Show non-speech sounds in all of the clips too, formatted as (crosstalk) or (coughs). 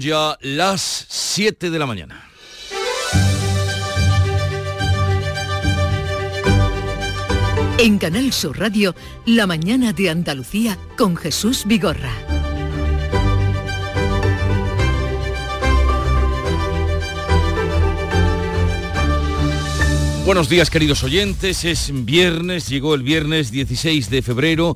Ya las 7 de la mañana. En Canal Sur Radio, La mañana de Andalucía con Jesús Vigorra. Buenos días queridos oyentes, es viernes, llegó el viernes 16 de febrero,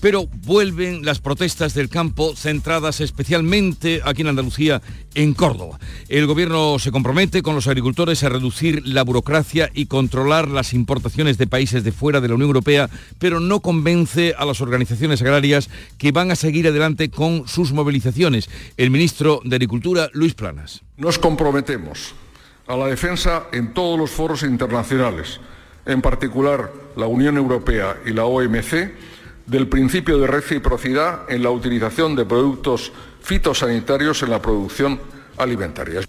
pero vuelven las protestas del campo centradas especialmente aquí en Andalucía, en Córdoba. El gobierno se compromete con los agricultores a reducir la burocracia y controlar las importaciones de países de fuera de la Unión Europea, pero no convence a las organizaciones agrarias que van a seguir adelante con sus movilizaciones. El ministro de Agricultura, Luis Planas. Nos comprometemos a la defensa en todos los foros internacionales, en particular la Unión Europea y la OMC, del principio de reciprocidad en la utilización de productos fitosanitarios en la producción alimentaria.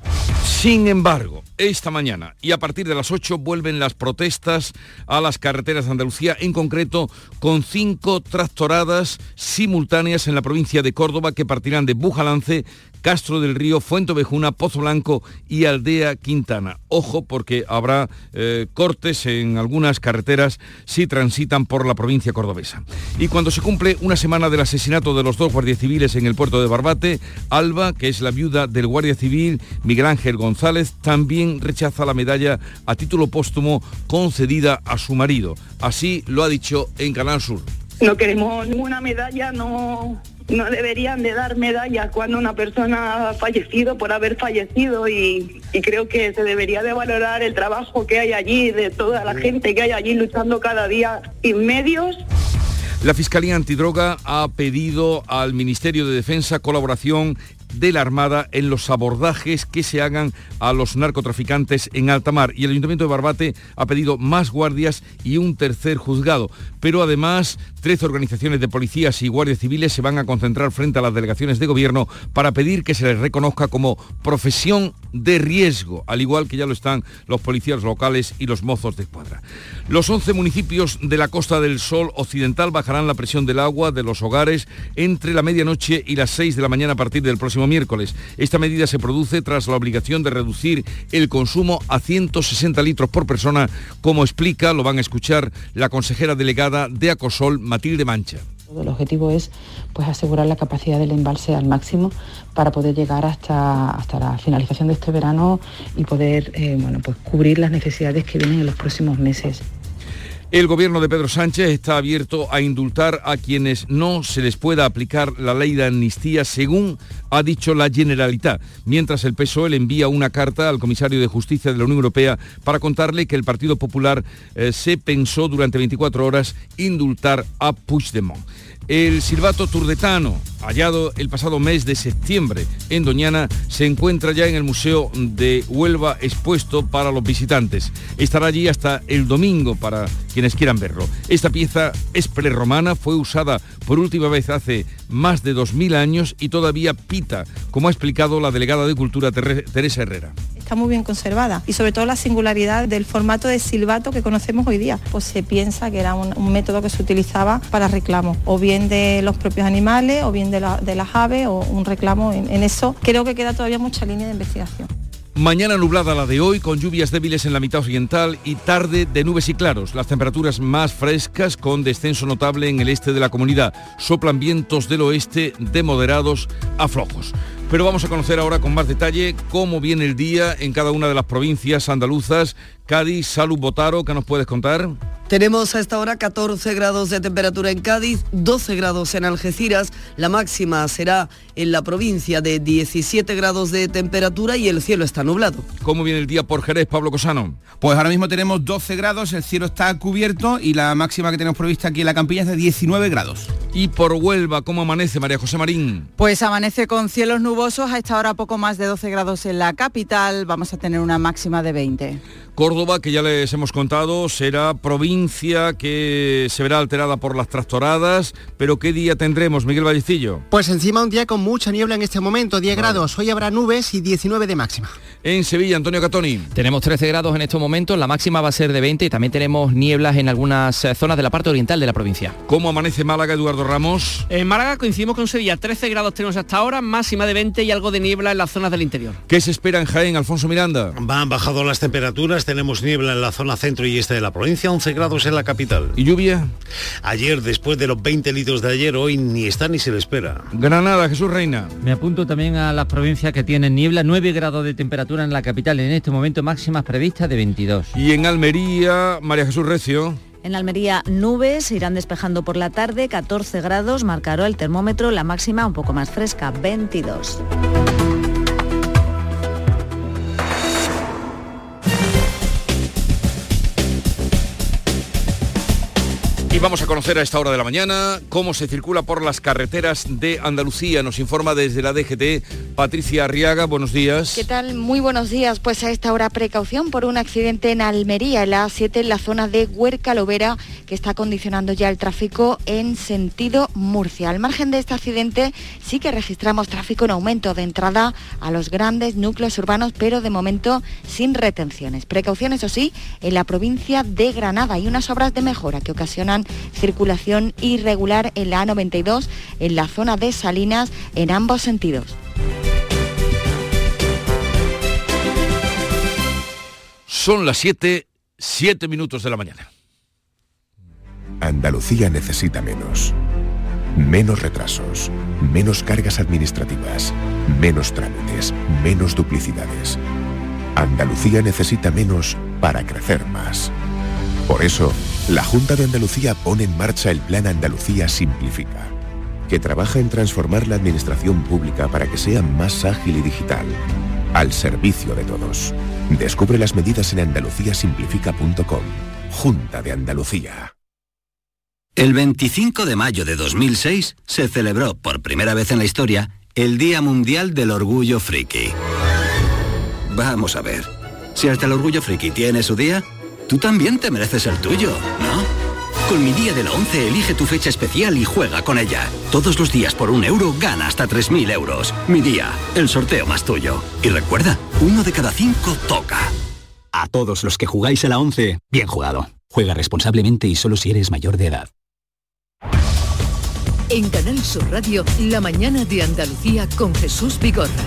Sin embargo, esta mañana y a partir de las 8 vuelven las protestas a las carreteras de Andalucía, en concreto con cinco tractoradas simultáneas en la provincia de Córdoba que partirán de Bujalance, Castro del Río, Fuente Vejuna, Pozo Blanco y Aldea Quintana. Ojo porque habrá eh, cortes en algunas carreteras si transitan por la provincia cordobesa. Y cuando se cumple una semana del asesinato de los dos guardias civiles en el puerto de Barbate, Alba, que es la viuda del guardia civil Miguel Ángel González, también rechaza la medalla a título póstumo concedida a su marido. Así lo ha dicho en Canal Sur. No queremos ninguna medalla, no no deberían de dar medallas cuando una persona ha fallecido por haber fallecido y, creo que se debería de valorar el trabajo que hay allí, de toda la gente que hay allí luchando cada día sin medios. La Fiscalía Antidroga ha pedido al Ministerio de Defensa colaboración de la Armada en los abordajes que se hagan a los narcotraficantes en alta mar. Y el Ayuntamiento de Barbate ha pedido más guardias y un tercer juzgado. Pero además, 13 organizaciones de policías y guardias civiles se van a concentrar frente a las delegaciones de gobierno para pedir que se les reconozca como profesión de riesgo, al igual que ya lo están los policías locales y los mozos de escuadra. Los 11 municipios de la Costa del Sol Occidental bajarán la presión del agua de los hogares entre la medianoche y las 6 de la mañana a partir del próximo miércoles. Esta medida se produce tras la obligación de reducir el consumo a 160 litros por persona, como explica, lo van a escuchar, la consejera delegada de Acosol, Matilde Mancha. El objetivo es pues, asegurar la capacidad del embalse al máximo para poder llegar hasta, hasta la finalización de este verano y poder eh, bueno, pues, cubrir las necesidades que vienen en los próximos meses. El gobierno de Pedro Sánchez está abierto a indultar a quienes no se les pueda aplicar la ley de amnistía según ha dicho la Generalitat, mientras el PSOE le envía una carta al comisario de Justicia de la Unión Europea para contarle que el Partido Popular eh, se pensó durante 24 horas indultar a Puigdemont. El silbato turdetano, hallado el pasado mes de septiembre en Doñana, se encuentra ya en el Museo de Huelva expuesto para los visitantes. Estará allí hasta el domingo para quienes quieran verlo. Esta pieza es prerromana, fue usada por última vez hace más de 2.000 años y todavía pita, como ha explicado la delegada de Cultura Teresa Herrera está muy bien conservada y sobre todo la singularidad del formato de silbato que conocemos hoy día. Pues se piensa que era un, método que se utilizaba para reclamo, o bien de los propios animales, o bien de, las aves, o un reclamo en, eso. Creo que queda todavía mucha línea de investigación. Mañana nublada la de hoy, con lluvias débiles en la mitad occidental y tarde de nubes y claros. Las temperaturas más frescas con descenso notable en el este de la comunidad. Soplan vientos del oeste de moderados a flojos. Pero vamos a conocer ahora con más detalle cómo viene el día en cada una de las provincias andaluzas. Cádiz, Salud Botaro, ¿qué nos puedes contar? Tenemos a esta hora 14 grados de temperatura en Cádiz, 12 grados en Algeciras, la máxima será en la provincia de 17 grados de temperatura y el cielo está nublado. ¿Cómo viene el día por Jerez, Pablo Cosano? Pues ahora mismo tenemos 12 grados, el cielo está cubierto y la máxima que tenemos prevista aquí en la Campilla es de 19 grados. Y por Huelva, ¿cómo amanece María José Marín? Pues amanece con cielos nubosos, a esta hora poco más de 12 grados en la capital, vamos a tener una máxima de 20. Córdoba, que ya les hemos contado, será provincia provincia que se verá alterada por las trastoradas, pero ¿qué día tendremos, Miguel Vallecillo? Pues encima un día con mucha niebla en este momento, 10 grados, hoy habrá nubes y 19 de máxima. En Sevilla, Antonio Catoni. Tenemos 13 grados en estos momentos, la máxima va a ser de 20 y también tenemos nieblas en algunas eh, zonas de la parte oriental de la provincia. ¿Cómo amanece Málaga, Eduardo Ramos? En Málaga coincidimos con Sevilla, 13 grados tenemos hasta ahora, máxima de 20 y algo de niebla en las zonas del interior. ¿Qué se espera en Jaén, Alfonso Miranda? Han bajado las temperaturas, tenemos niebla en la zona centro y este de la provincia, 11 grados en la capital. ¿Y lluvia? Ayer, después de los 20 litros de ayer, hoy ni está ni se le espera. Granada, Jesús Reina. Me apunto también a las provincias que tienen niebla, 9 grados de temperatura en la capital, en este momento máximas previstas de 22. Y en Almería, María Jesús Recio. En Almería nubes se irán despejando por la tarde, 14 grados marcará el termómetro, la máxima un poco más fresca, 22. Y vamos a conocer a esta hora de la mañana cómo se circula por las carreteras de Andalucía. Nos informa desde la DGT Patricia Arriaga. Buenos días. ¿Qué tal? Muy buenos días. Pues a esta hora precaución por un accidente en Almería, en la A7, en la zona de Huerca Lovera, que está condicionando ya el tráfico en sentido Murcia. Al margen de este accidente sí que registramos tráfico en aumento de entrada a los grandes núcleos urbanos, pero de momento sin retenciones. Precaución, eso sí, en la provincia de Granada y unas obras de mejora que ocasionan circulación irregular en la A92 en la zona de Salinas en ambos sentidos. Son las 7, 7 minutos de la mañana. Andalucía necesita menos. Menos retrasos, menos cargas administrativas, menos trámites, menos duplicidades. Andalucía necesita menos para crecer más. Por eso, la Junta de Andalucía pone en marcha el Plan Andalucía Simplifica, que trabaja en transformar la administración pública para que sea más ágil y digital, al servicio de todos. Descubre las medidas en andaluciasimplifica.com. Junta de Andalucía. El 25 de mayo de 2006 se celebró por primera vez en la historia el Día Mundial del Orgullo Friki. Vamos a ver, si hasta el Orgullo Friki tiene su día, tú también te mereces el tuyo. Con mi día de la 11 elige tu fecha especial y juega con ella. Todos los días por un euro gana hasta 3.000 euros. Mi día, el sorteo más tuyo. Y recuerda, uno de cada cinco toca. A todos los que jugáis a la 11, bien jugado. Juega responsablemente y solo si eres mayor de edad. En Canal Sur Radio, la mañana de Andalucía con Jesús Vigorra.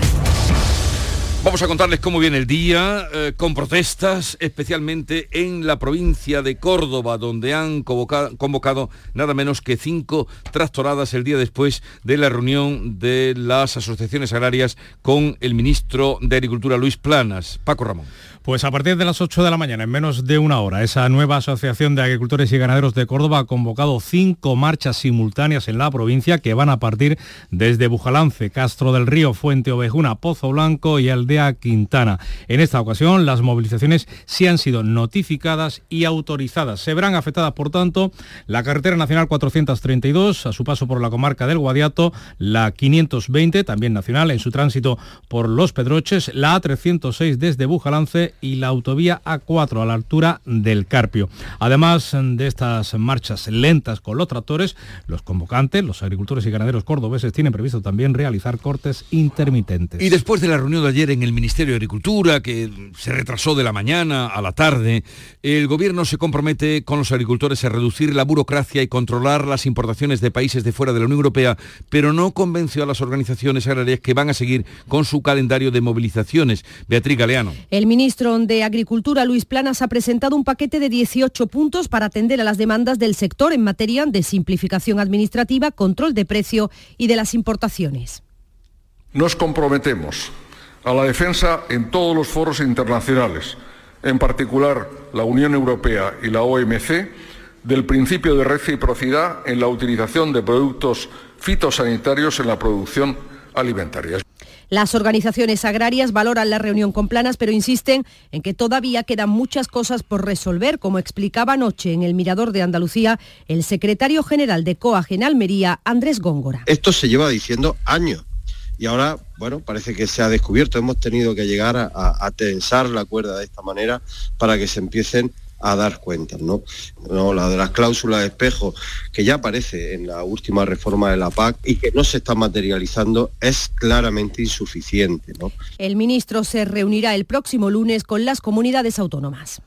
Vamos a contarles cómo viene el día, eh, con protestas, especialmente en la provincia de Córdoba, donde han convocado, convocado, nada menos que cinco tractoradas el día después de la reunión de las asociaciones agrarias con el ministro de Agricultura, Luis Planas. Paco Ramón. Pues a partir de las 8 de la mañana, en menos de una hora, esa nueva Asociación de Agricultores y Ganaderos de Córdoba ha convocado cinco marchas simultáneas en la provincia que van a partir desde Bujalance, Castro del Río, Fuente Ovejuna, Pozo Blanco y Quintana. En esta ocasión, las movilizaciones sí han sido notificadas y autorizadas. Se verán afectadas, por tanto, la carretera nacional 432 a su paso por la comarca del Guadiato, la 520, también nacional, en su tránsito por Los Pedroches, la A306 desde Bujalance y la autovía A4 a la altura del Carpio. Además de estas marchas lentas con los tractores, los convocantes, los agricultores y ganaderos cordobeses tienen previsto también realizar cortes intermitentes. Y después de la reunión de ayer en el Ministerio de Agricultura, que se retrasó de la mañana a la tarde, el Gobierno se compromete con los agricultores a reducir la burocracia y controlar las importaciones de países de fuera de la Unión Europea, pero no convenció a las organizaciones agrarias que van a seguir con su calendario de movilizaciones. Beatriz Galeano. El ministro de Agricultura, Luis Planas, ha presentado un paquete de 18 puntos para atender a las demandas del sector en materia de simplificación administrativa, control de precio y de las importaciones. Nos comprometemos a la defensa en todos los foros internacionales, en particular la Unión Europea y la OMC, del principio de reciprocidad en la utilización de productos fitosanitarios en la producción alimentaria. Las organizaciones agrarias valoran la reunión con Planas, pero insisten en que todavía quedan muchas cosas por resolver, como explicaba anoche en el Mirador de Andalucía el secretario general de COAG en Almería, Andrés Góngora. Esto se lleva diciendo años y ahora, bueno, parece que se ha descubierto. Hemos tenido que llegar a, tensar la cuerda de esta manera para que se empiecen a dar cuentas, ¿no? ¿no? La de las cláusulas de espejo, que ya aparece en la última reforma de la PAC y que no se está materializando, es claramente insuficiente. El ministro se reunirá el próximo lunes con las comunidades autónomas.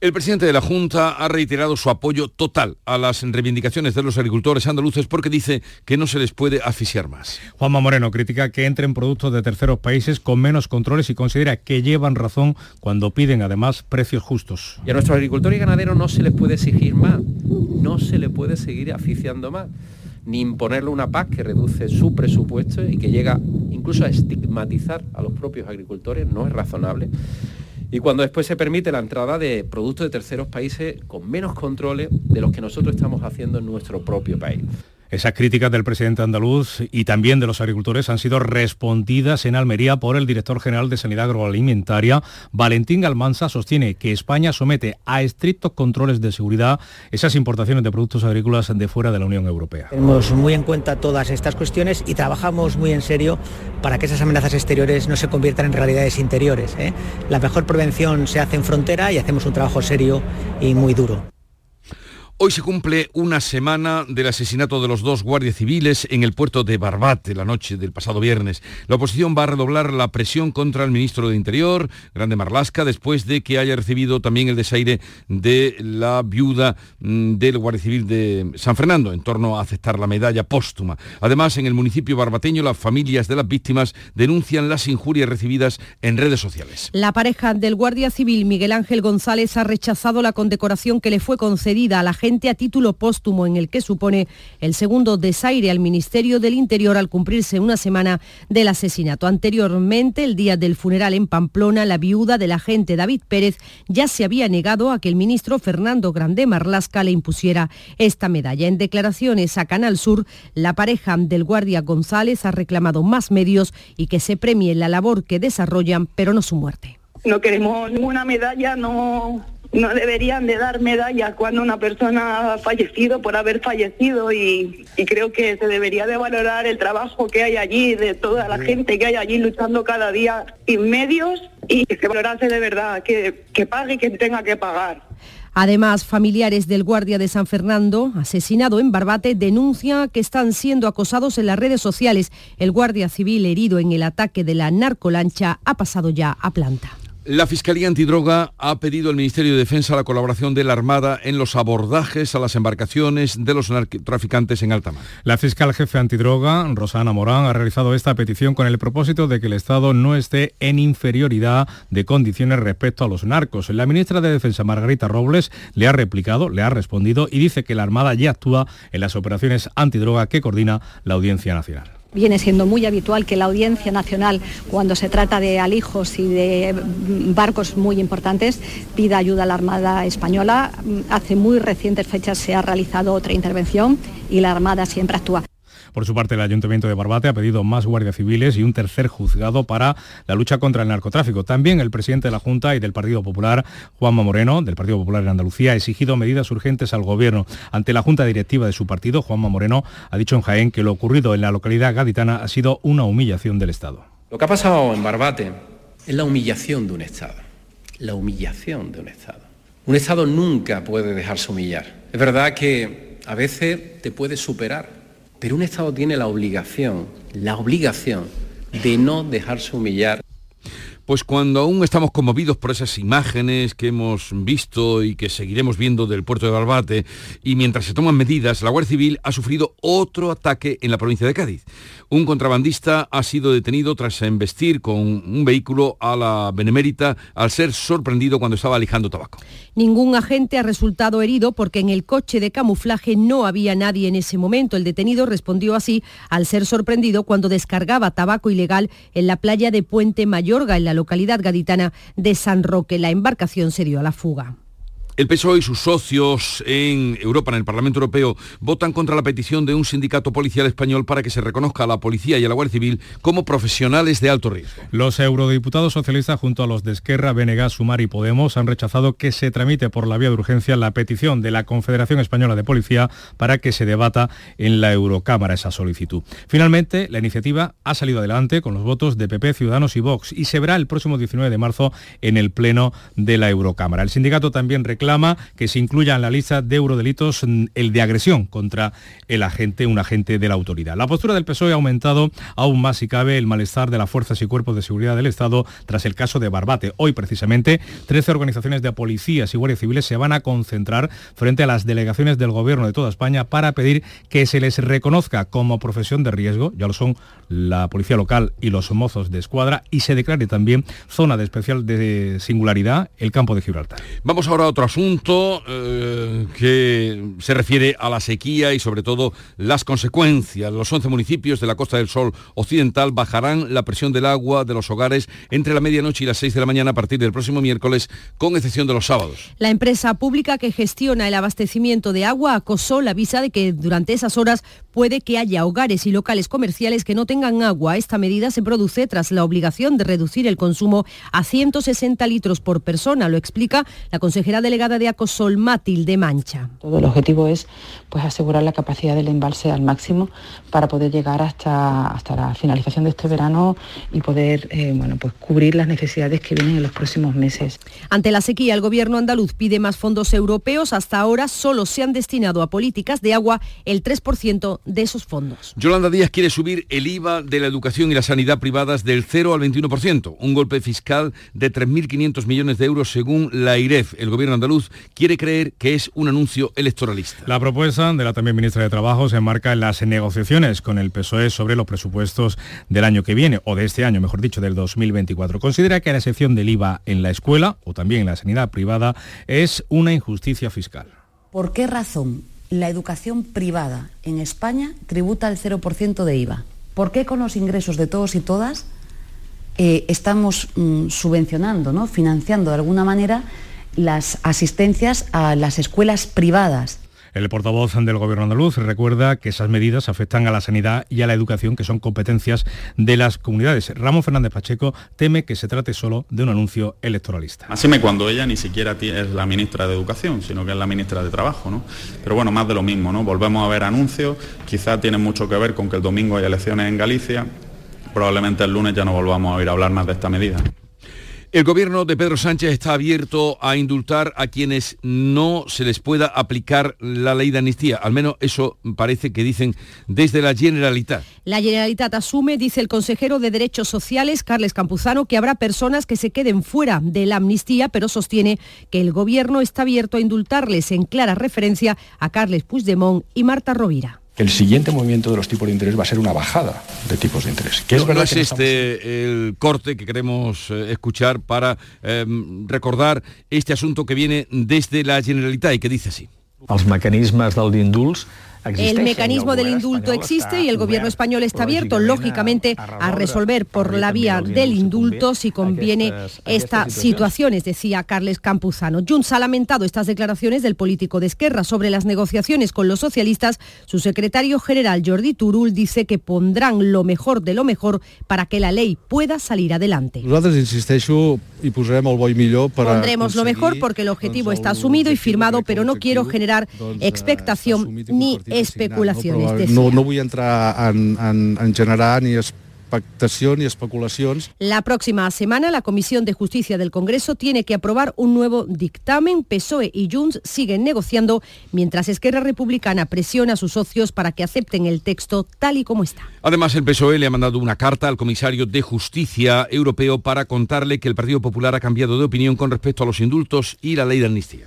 El presidente de la Junta ha reiterado su apoyo total a las reivindicaciones de los agricultores andaluces porque dice que no se les puede asfixiar más. Juanma Moreno critica que entren productos de terceros países con menos controles y considera que llevan razón cuando piden además precios justos. Y a nuestros agricultores y ganaderos no se les puede exigir más, no se les puede seguir asfixiando más ni imponerle una PAC que reduce su presupuesto y que llega incluso a estigmatizar a los propios agricultores, no es razonable y cuando después se permite la entrada de productos de terceros países con menos controles de los que nosotros estamos haciendo en nuestro propio país. Esas críticas del presidente andaluz y también de los agricultores han sido respondidas en Almería por el director general de Sanidad Agroalimentaria. Valentín Galmanza sostiene que España somete a estrictos controles de seguridad esas importaciones de productos agrícolas de fuera de la Unión Europea. Tenemos muy en cuenta todas estas cuestiones y trabajamos muy en serio para que esas amenazas exteriores no se conviertan en realidades interiores. ¿eh? La mejor prevención se hace en frontera y hacemos un trabajo serio y muy duro. Hoy se cumple una semana del asesinato de los dos guardias civiles en el puerto de Barbate la noche del pasado viernes. La oposición va a redoblar la presión contra el ministro de Interior, Grande Marlasca, después de que haya recibido también el desaire de la viuda mm, del guardia civil de San Fernando en torno a aceptar la medalla póstuma. Además, en el municipio barbateño, las familias de las víctimas denuncian las injurias recibidas en redes sociales. La pareja del guardia civil Miguel Ángel González ha rechazado la condecoración que le fue concedida a la gente a título póstumo en el que supone el segundo desaire al Ministerio del Interior al cumplirse una semana del asesinato. Anteriormente, el día del funeral en Pamplona, la viuda del agente David Pérez ya se había negado a que el ministro Fernando Grande Marlasca le impusiera esta medalla. En declaraciones a Canal Sur, la pareja del guardia González ha reclamado más medios y que se premie la labor que desarrollan, pero no su muerte. No queremos ninguna medalla, no no deberían de dar medallas cuando una persona ha fallecido por haber fallecido y, creo que se debería de valorar el trabajo que hay allí, de toda la gente que hay allí luchando cada día sin medios y que se valorase de verdad, que, que pague quien tenga que pagar. Además, familiares del guardia de San Fernando, asesinado en Barbate, denuncia que están siendo acosados en las redes sociales. El guardia civil herido en el ataque de la narcolancha ha pasado ya a planta. La Fiscalía Antidroga ha pedido al Ministerio de Defensa la colaboración de la Armada en los abordajes a las embarcaciones de los narcotraficantes en alta mar. La fiscal jefe antidroga, Rosana Morán, ha realizado esta petición con el propósito de que el Estado no esté en inferioridad de condiciones respecto a los narcos. La ministra de Defensa, Margarita Robles, le ha replicado, le ha respondido y dice que la Armada ya actúa en las operaciones antidroga que coordina la Audiencia Nacional. Viene siendo muy habitual que la Audiencia Nacional, cuando se trata de alijos y de barcos muy importantes, pida ayuda a la Armada Española. Hace muy recientes fechas se ha realizado otra intervención y la Armada siempre actúa. Por su parte, el Ayuntamiento de Barbate ha pedido más guardias civiles y un tercer juzgado para la lucha contra el narcotráfico. También el presidente de la Junta y del Partido Popular, Juanma Moreno, del Partido Popular en Andalucía, ha exigido medidas urgentes al Gobierno. Ante la Junta Directiva de su partido, Juanma Moreno ha dicho en Jaén que lo ocurrido en la localidad gaditana ha sido una humillación del Estado. Lo que ha pasado en Barbate es la humillación de un Estado. La humillación de un Estado. Un Estado nunca puede dejarse humillar. Es verdad que a veces te puede superar pero un Estado tiene la obligación, la obligación de no dejarse humillar. Pues cuando aún estamos conmovidos por esas imágenes que hemos visto y que seguiremos viendo del puerto de Barbate, y mientras se toman medidas, la Guardia Civil ha sufrido otro ataque en la provincia de Cádiz. Un contrabandista ha sido detenido tras embestir con un vehículo a la Benemérita al ser sorprendido cuando estaba alijando tabaco. Ningún agente ha resultado herido porque en el coche de camuflaje no había nadie en ese momento. El detenido respondió así al ser sorprendido cuando descargaba tabaco ilegal en la playa de Puente Mayorga, en la localidad gaditana de San Roque. La embarcación se dio a la fuga. El PSOE y sus socios en Europa, en el Parlamento Europeo, votan contra la petición de un sindicato policial español para que se reconozca a la policía y a la Guardia Civil como profesionales de alto riesgo. Los eurodiputados socialistas junto a los de Esquerra, Benegas, Sumar y Podemos han rechazado que se tramite por la vía de urgencia la petición de la Confederación Española de Policía para que se debata en la Eurocámara esa solicitud. Finalmente, la iniciativa ha salido adelante con los votos de PP, Ciudadanos y Vox y se verá el próximo 19 de marzo en el Pleno de la Eurocámara. El sindicato también reclama que se incluya en la lista de eurodelitos el de agresión contra el agente, un agente de la autoridad. La postura del PSOE ha aumentado aún más si cabe el malestar de las fuerzas y cuerpos de seguridad del Estado tras el caso de Barbate. Hoy precisamente 13 organizaciones de policías y guardias civiles se van a concentrar frente a las delegaciones del gobierno de toda España para pedir que se les reconozca como profesión de riesgo, ya lo son la policía local y los mozos de escuadra, y se declare también zona de especial de singularidad el campo de Gibraltar. Vamos ahora a otro asunto eh, que se refiere a la sequía y sobre todo las consecuencias. Los 11 municipios de la Costa del Sol Occidental bajarán la presión del agua de los hogares entre la medianoche y las 6 de la mañana a partir del próximo miércoles, con excepción de los sábados. La empresa pública que gestiona el abastecimiento de agua acosó la visa de que durante esas horas puede que haya hogares y locales comerciales que no tengan agua. Esta medida se produce tras la obligación de reducir el consumo a 160 litros por persona, lo explica la consejera delegada de Acosol, Matilde Mancha. Todo el objetivo es pues, asegurar la capacidad del embalse al máximo para poder llegar hasta, hasta la finalización de este verano y poder eh, bueno, pues, cubrir las necesidades que vienen en los próximos meses. Ante la sequía, el gobierno andaluz pide más fondos europeos. Hasta ahora solo se han destinado a políticas de agua el 3% de esos fondos. Yolanda Díaz quiere subir el IVA de la educación y la sanidad privadas del 0 al 21%, un golpe fiscal de 3.500 millones de euros según la IREF. El gobierno andaluz quiere creer que es un anuncio electoralista. La propuesta de la también ministra de Trabajo se enmarca en las negociaciones con el PSOE sobre los presupuestos del año que viene, o de este año, mejor dicho, del 2024. Considera que la excepción del IVA en la escuela o también en la sanidad privada es una injusticia fiscal. ¿Por qué razón la educación privada en España tributa el 0% de IVA? ¿Por qué con los ingresos de todos y todas eh, estamos mm, subvencionando, ¿no? financiando de alguna manera las asistencias a las escuelas privadas? El portavoz del Gobierno andaluz recuerda que esas medidas afectan a la sanidad y a la educación, que son competencias de las comunidades. Ramón Fernández Pacheco teme que se trate solo de un anuncio electoralista. Así cuando ella ni siquiera es la ministra de Educación, sino que es la ministra de Trabajo. ¿no? Pero bueno, más de lo mismo, ¿no? Volvemos a ver anuncios, quizás tienen mucho que ver con que el domingo hay elecciones en Galicia, probablemente el lunes ya no volvamos a oír hablar más de esta medida. El gobierno de Pedro Sánchez está abierto a indultar a quienes no se les pueda aplicar la ley de amnistía. Al menos eso parece que dicen desde la Generalitat. La Generalitat asume, dice el consejero de Derechos Sociales, Carles Campuzano, que habrá personas que se queden fuera de la amnistía, pero sostiene que el gobierno está abierto a indultarles en clara referencia a Carles Puigdemont y Marta Rovira el siguiente movimiento de los tipos de interés va a ser una bajada de tipos de interés. Que es verdad es este el corte que queremos eh, escuchar para em, recordar este asunto que viene desde la Generalitat y que dice así. Los mecanismos del d'indults el mecanismo del indulto existe y el gobierno español está abierto, lógicamente, a resolver por la vía del indulto si conviene esta situación, decía Carles Campuzano. Junts ha lamentado estas declaraciones del político de Esquerra sobre las negociaciones con los socialistas. Su secretario general, Jordi Turul, dice que pondrán lo mejor de lo mejor para que la ley pueda salir adelante. Pondremos lo mejor porque el objetivo está asumido y firmado, pero no quiero generar expectación ni especulaciones. No, no, voy a entrar en, generar ni expectación y especulaciones. La próxima semana la Comisión de Justicia del Congreso tiene que aprobar un nuevo dictamen. PSOE y Junts siguen negociando mientras Esquerra Republicana presiona a sus socios para que acepten el texto tal y como está. Además, el PSOE le ha mandado una carta al comisario de Justicia europeo para contarle que el Partido Popular ha cambiado de opinión con respecto a los indultos y la ley de amnistía.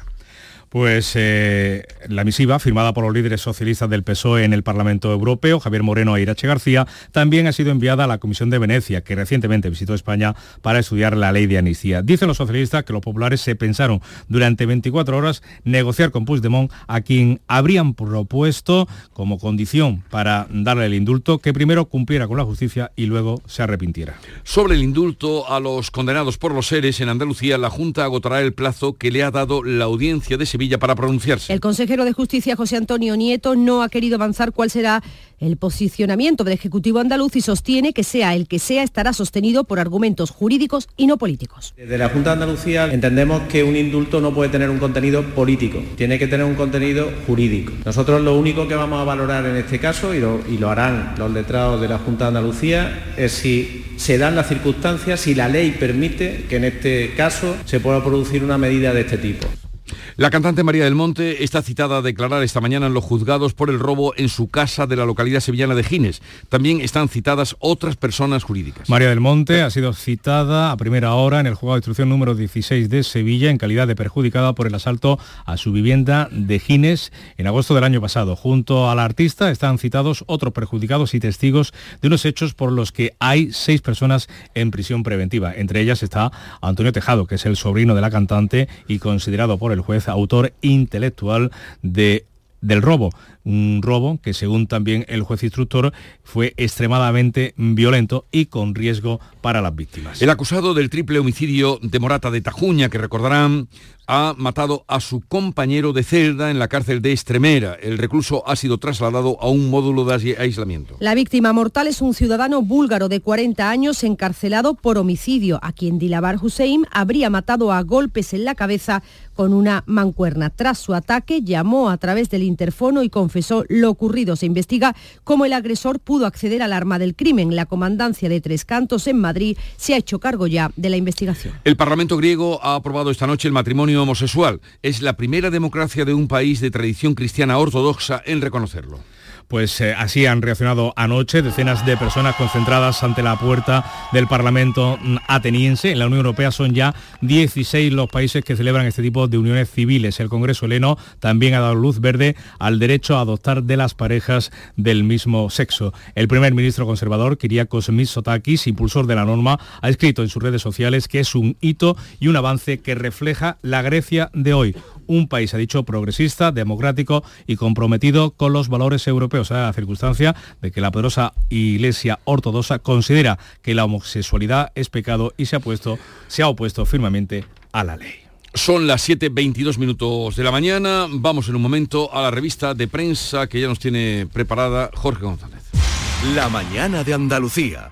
Pues eh, la misiva, firmada por los líderes socialistas del PSOE en el Parlamento Europeo, Javier Moreno e Irache García, también ha sido enviada a la Comisión de Venecia, que recientemente visitó España para estudiar la ley de amnistía. Dicen los socialistas que los populares se pensaron durante 24 horas negociar con Puigdemont, a quien habrían propuesto como condición para darle el indulto que primero cumpliera con la justicia y luego se arrepintiera. Sobre el indulto a los condenados por los seres en Andalucía, la Junta agotará el plazo que le ha dado la audiencia de Sevilla para pronunciarse. El consejero de Justicia, José Antonio Nieto, no ha querido avanzar cuál será el posicionamiento del Ejecutivo andaluz y sostiene que sea el que sea estará sostenido por argumentos jurídicos y no políticos. Desde la Junta de Andalucía entendemos que un indulto no puede tener un contenido político, tiene que tener un contenido jurídico. Nosotros lo único que vamos a valorar en este caso, y lo, y lo harán los letrados de la Junta de Andalucía, es si se dan las circunstancias, si la ley permite que en este caso se pueda producir una medida de este tipo. La cantante María del Monte está citada a declarar esta mañana en los juzgados por el robo en su casa de la localidad sevillana de Gines. También están citadas otras personas jurídicas. María del Monte ha sido citada a primera hora en el juzgado de instrucción número 16 de Sevilla en calidad de perjudicada por el asalto a su vivienda de Gines en agosto del año pasado. Junto a la artista están citados otros perjudicados y testigos de unos hechos por los que hay seis personas en prisión preventiva. Entre ellas está Antonio Tejado, que es el sobrino de la cantante y considerado por el juez autor intelectual de del robo, un robo que según también el juez instructor fue extremadamente violento y con riesgo para las víctimas. El acusado del triple homicidio de Morata de Tajuña, que recordarán, ha matado a su compañero de celda en la cárcel de Estremera. El recluso ha sido trasladado a un módulo de aislamiento. La víctima mortal es un ciudadano búlgaro de 40 años encarcelado por homicidio, a quien Dilabar Hussein habría matado a golpes en la cabeza con una mancuerna. Tras su ataque, llamó a través del interfono y confesó lo ocurrido. Se investiga cómo el agresor pudo acceder al arma del crimen. La comandancia de Tres Cantos en Madrid se ha hecho cargo ya de la investigación. El Parlamento griego ha aprobado esta noche el matrimonio homosexual. Es la primera democracia de un país de tradición cristiana ortodoxa en reconocerlo. Pues eh, así han reaccionado anoche decenas de personas concentradas ante la puerta del Parlamento mm, ateniense. En la Unión Europea son ya 16 los países que celebran este tipo de uniones civiles. El Congreso heleno también ha dado luz verde al derecho a adoptar de las parejas del mismo sexo. El primer ministro conservador, Kyriakos Mitsotakis, impulsor de la norma, ha escrito en sus redes sociales que es un hito y un avance que refleja la Grecia de hoy un país, ha dicho, progresista, democrático y comprometido con los valores europeos, a la circunstancia de que la poderosa Iglesia Ortodoxa considera que la homosexualidad es pecado y se ha, puesto, se ha opuesto firmemente a la ley. Son las 7.22 minutos de la mañana. Vamos en un momento a la revista de prensa que ya nos tiene preparada Jorge González. La mañana de Andalucía.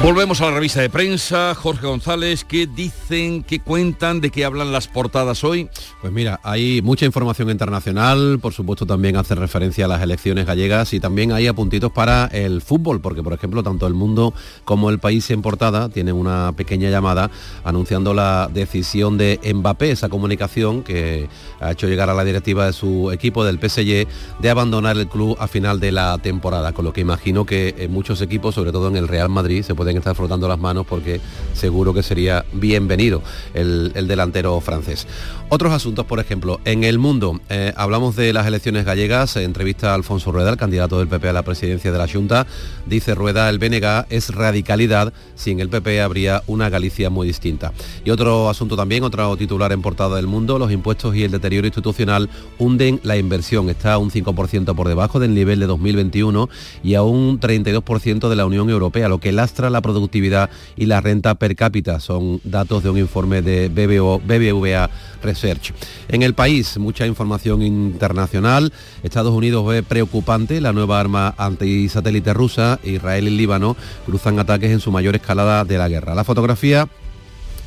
Volvemos a la revista de prensa, Jorge González, ¿qué dicen, qué cuentan, de qué hablan las portadas hoy? Pues mira, hay mucha información internacional, por supuesto también hace referencia a las elecciones gallegas y también hay apuntitos para el fútbol, porque por ejemplo tanto el mundo como el país en portada tienen una pequeña llamada anunciando la decisión de Mbappé, esa comunicación que ha hecho llegar a la directiva de su equipo del PSG de abandonar el club a final de la temporada, con lo que imagino que en muchos equipos, sobre todo en el Real Madrid, se puede pueden estar frotando las manos porque seguro que sería bienvenido el, delantero francés. Otros asuntos, por ejemplo, en el mundo, eh, hablamos de las elecciones gallegas, entrevista a Alfonso Rueda, el candidato del PP a la presidencia de la Junta, dice Rueda, el BNG es radicalidad, sin el PP habría una Galicia muy distinta. Y otro asunto también, otro titular en portada del mundo, los impuestos y el deterioro institucional hunden la inversión, está un 5% por debajo del nivel de 2021 y a un 32% de la Unión Europea, lo que lastra la productividad y la renta per cápita. Son datos de un informe de BBVA Research. En el país, mucha información internacional. Estados Unidos ve preocupante la nueva arma antisatélite rusa. Israel y Líbano cruzan ataques en su mayor escalada de la guerra. La fotografía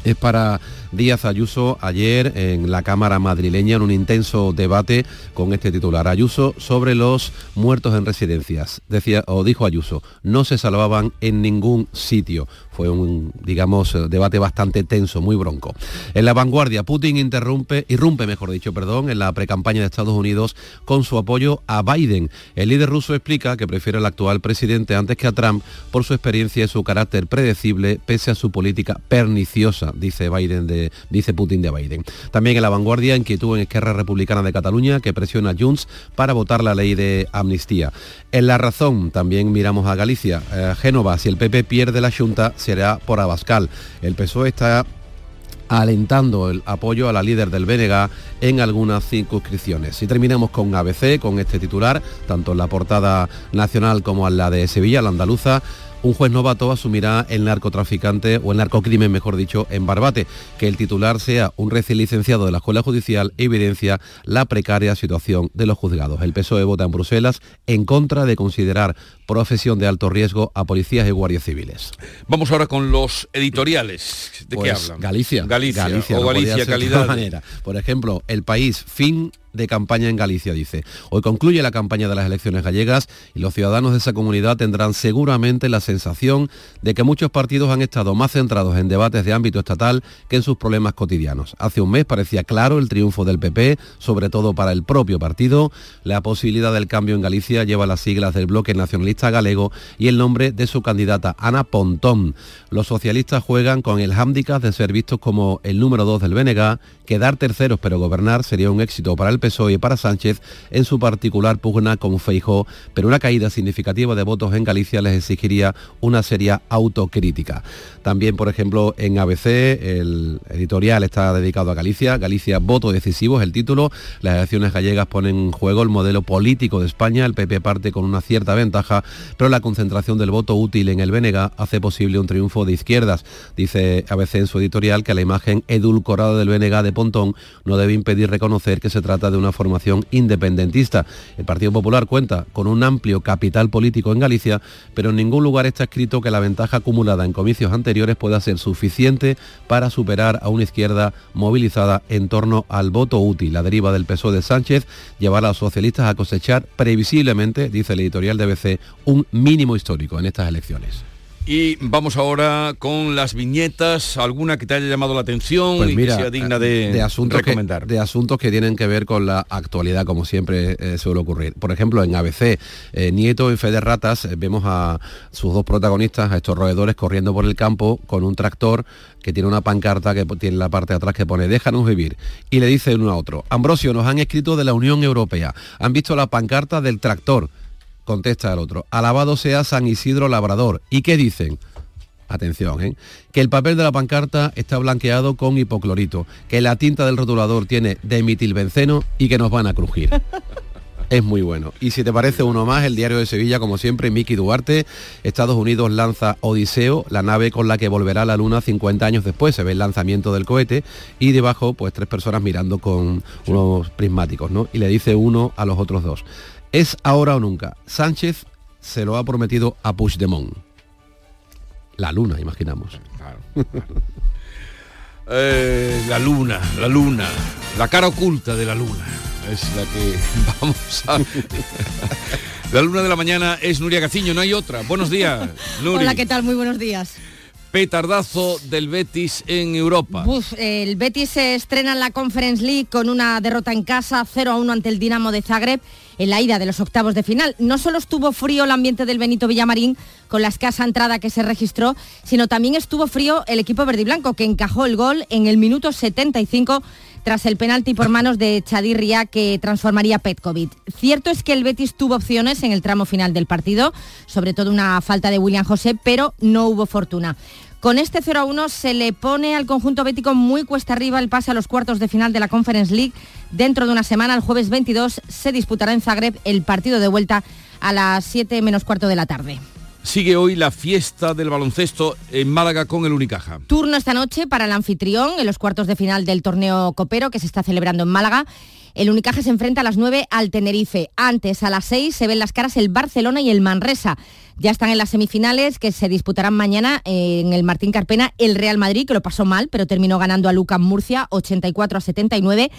es para Díaz Ayuso ayer en la Cámara madrileña en un intenso debate con este titular. Ayuso sobre los muertos en residencias. Decía o dijo Ayuso, no se salvaban en ningún sitio. Fue un, digamos, debate bastante tenso, muy bronco. En la vanguardia, Putin interrumpe, irrumpe, mejor dicho, perdón, en la precampaña de Estados Unidos con su apoyo a Biden. El líder ruso explica que prefiere al actual presidente antes que a Trump por su experiencia y su carácter predecible pese a su política perniciosa, dice Biden de dice Putin de Biden. También en la vanguardia, inquietud en Esquerra Republicana de Cataluña, que presiona a Junts para votar la ley de amnistía. En la razón, también miramos a Galicia. Eh, Génova, si el PP pierde la Junta, será por Abascal. El PSOE está alentando el apoyo a la líder del BNG en algunas circunscripciones. Y terminamos con ABC, con este titular, tanto en la portada nacional como en la de Sevilla, la andaluza. Un juez novato asumirá el narcotraficante o el narcocrimen, mejor dicho, en Barbate. Que el titular sea un recién licenciado de la Escuela Judicial evidencia la precaria situación de los juzgados. El PSOE vota en Bruselas en contra de considerar profesión de alto riesgo a policías y guardias civiles. Vamos ahora con los editoriales. ¿De qué Pues, hablan? Galicia. Galicia, Galicia, o no Galicia de calidad. otra manera. Por ejemplo, el país, fin de campaña en Galicia, dice. Hoy concluye la campaña de las elecciones gallegas y los ciudadanos de esa comunidad tendrán seguramente la sensación de que muchos partidos han estado más centrados en debates de ámbito estatal que en sus problemas cotidianos. Hace un mes parecía claro el triunfo del PP, sobre todo para el propio partido. La posibilidad del cambio en Galicia lleva las siglas del bloque nacionalista galego y el nombre de su candidata, Ana Pontón. Los socialistas juegan con el hándicap de ser vistos como el número dos del BNG, quedar terceros pero gobernar sería un éxito para el PSOE para Sánchez en su particular pugna con Feijó, pero una caída significativa de votos en Galicia les exigiría una seria autocrítica. También, por ejemplo, en ABC, el editorial está dedicado a Galicia. Galicia, voto decisivo es el título. Las elecciones gallegas ponen en juego el modelo político de España. El PP parte con una cierta ventaja, pero la concentración del voto útil en el BNG hace posible un triunfo de izquierdas. Dice ABC en su editorial que la imagen edulcorada del BNG de Pontón no debe impedir reconocer que se trata de una formación independentista. El Partido Popular cuenta con un amplio capital político en Galicia, pero en ningún lugar está escrito que la ventaja acumulada en comicios anteriores pueda ser suficiente para superar a una izquierda movilizada en torno al voto útil. La deriva del PSOE de Sánchez llevará a los socialistas a cosechar previsiblemente, dice el editorial de ABC, un mínimo histórico en estas elecciones. Y vamos ahora con las viñetas, alguna que te haya llamado la atención Pues y que sea digna de, asuntos recomendar. Que, de asuntos que tienen que ver con la actualidad, como siempre eh, suele ocurrir. Por ejemplo, en ABC, eh, Nieto en Fe de Ratas, eh, vemos a sus dos protagonistas, a estos roedores, corriendo por el campo con un tractor que tiene una pancarta que tiene en la parte de atrás que pone déjanos vivir. Y le dice uno a otro, Ambrosio, nos han escrito de la Unión Europea, han visto la pancarta del tractor. Contesta el otro, alabado sea San Isidro Labrador. ¿Y qué dicen? Atención, ¿eh? que el papel de la pancarta está blanqueado con hipoclorito, que la tinta del rotulador tiene demitilbenceno y que nos van a crujir. (laughs) Es muy bueno. Y si te parece uno más, el diario de Sevilla, como siempre, Miki Duarte, Estados Unidos lanza Odiseo, la nave con la que volverá a la Luna 50 años después. Se ve el lanzamiento del cohete y debajo, pues tres personas mirando con unos prismáticos, ¿no? Y le dice uno a los otros dos. Es ahora o nunca. Sánchez se lo ha prometido a Puigdemont. La luna, imaginamos. Eh, la luna, la luna, la cara oculta de la luna. Es la que (laughs) vamos a... La luna de la mañana es Nuria Gaciño, no hay otra. Buenos días, (laughs) Nuri. Hola, ¿qué tal? Muy buenos días. Petardazo del Betis en Europa. Uf, el Betis se estrena en la Conference League con una derrota en casa 0 a 1 ante el Dinamo de Zagreb en la ida de los octavos de final. No solo estuvo frío el ambiente del Benito Villamarín con la escasa entrada que se registró, sino también estuvo frío el equipo verde y blanco que encajó el gol en el minuto 75 tras el penalti por manos de Chadirria que transformaría Petkovic. Cierto es que el Betis tuvo opciones en el tramo final del partido, sobre todo una falta de William José, pero no hubo fortuna. Con este 0 a 1 se le pone al conjunto bético muy cuesta arriba el pase a los cuartos de final de la Conference League. Dentro de una semana, el jueves 22, se disputará en Zagreb el partido de vuelta a las 7 menos cuarto de la tarde. Sigue hoy la fiesta del baloncesto en Málaga con el Unicaja. Turno esta noche para el anfitrión en los cuartos de final del torneo copero que se está celebrando en Málaga. El Unicaja se enfrenta a las 9 al Tenerife. Antes, a las 6, se ven las caras el Barcelona y el Manresa. Ya están en las semifinales que se disputarán mañana en el Martín Carpena el Real Madrid, que lo pasó mal, pero terminó ganando a Lucas Murcia 84 a 79,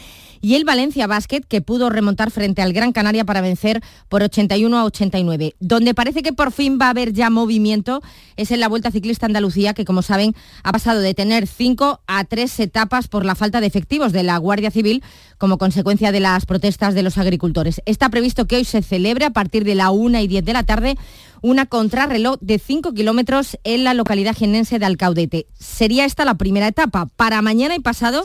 y el Valencia Basket, que pudo remontar frente al Gran Canaria para vencer por 81 a 89. Donde parece que por fin va a haber ya movimiento es en la Vuelta Ciclista Andalucía, que como saben ha pasado de tener 5 a 3 etapas por la falta de efectivos de la Guardia Civil como consecuencia de las protestas de los agricultores. Está previsto que hoy se celebre a partir de la 1 y 10 de la tarde una contrarreloj de 5 kilómetros en la localidad jienense de Alcaudete. Sería esta la primera etapa. Para mañana y pasado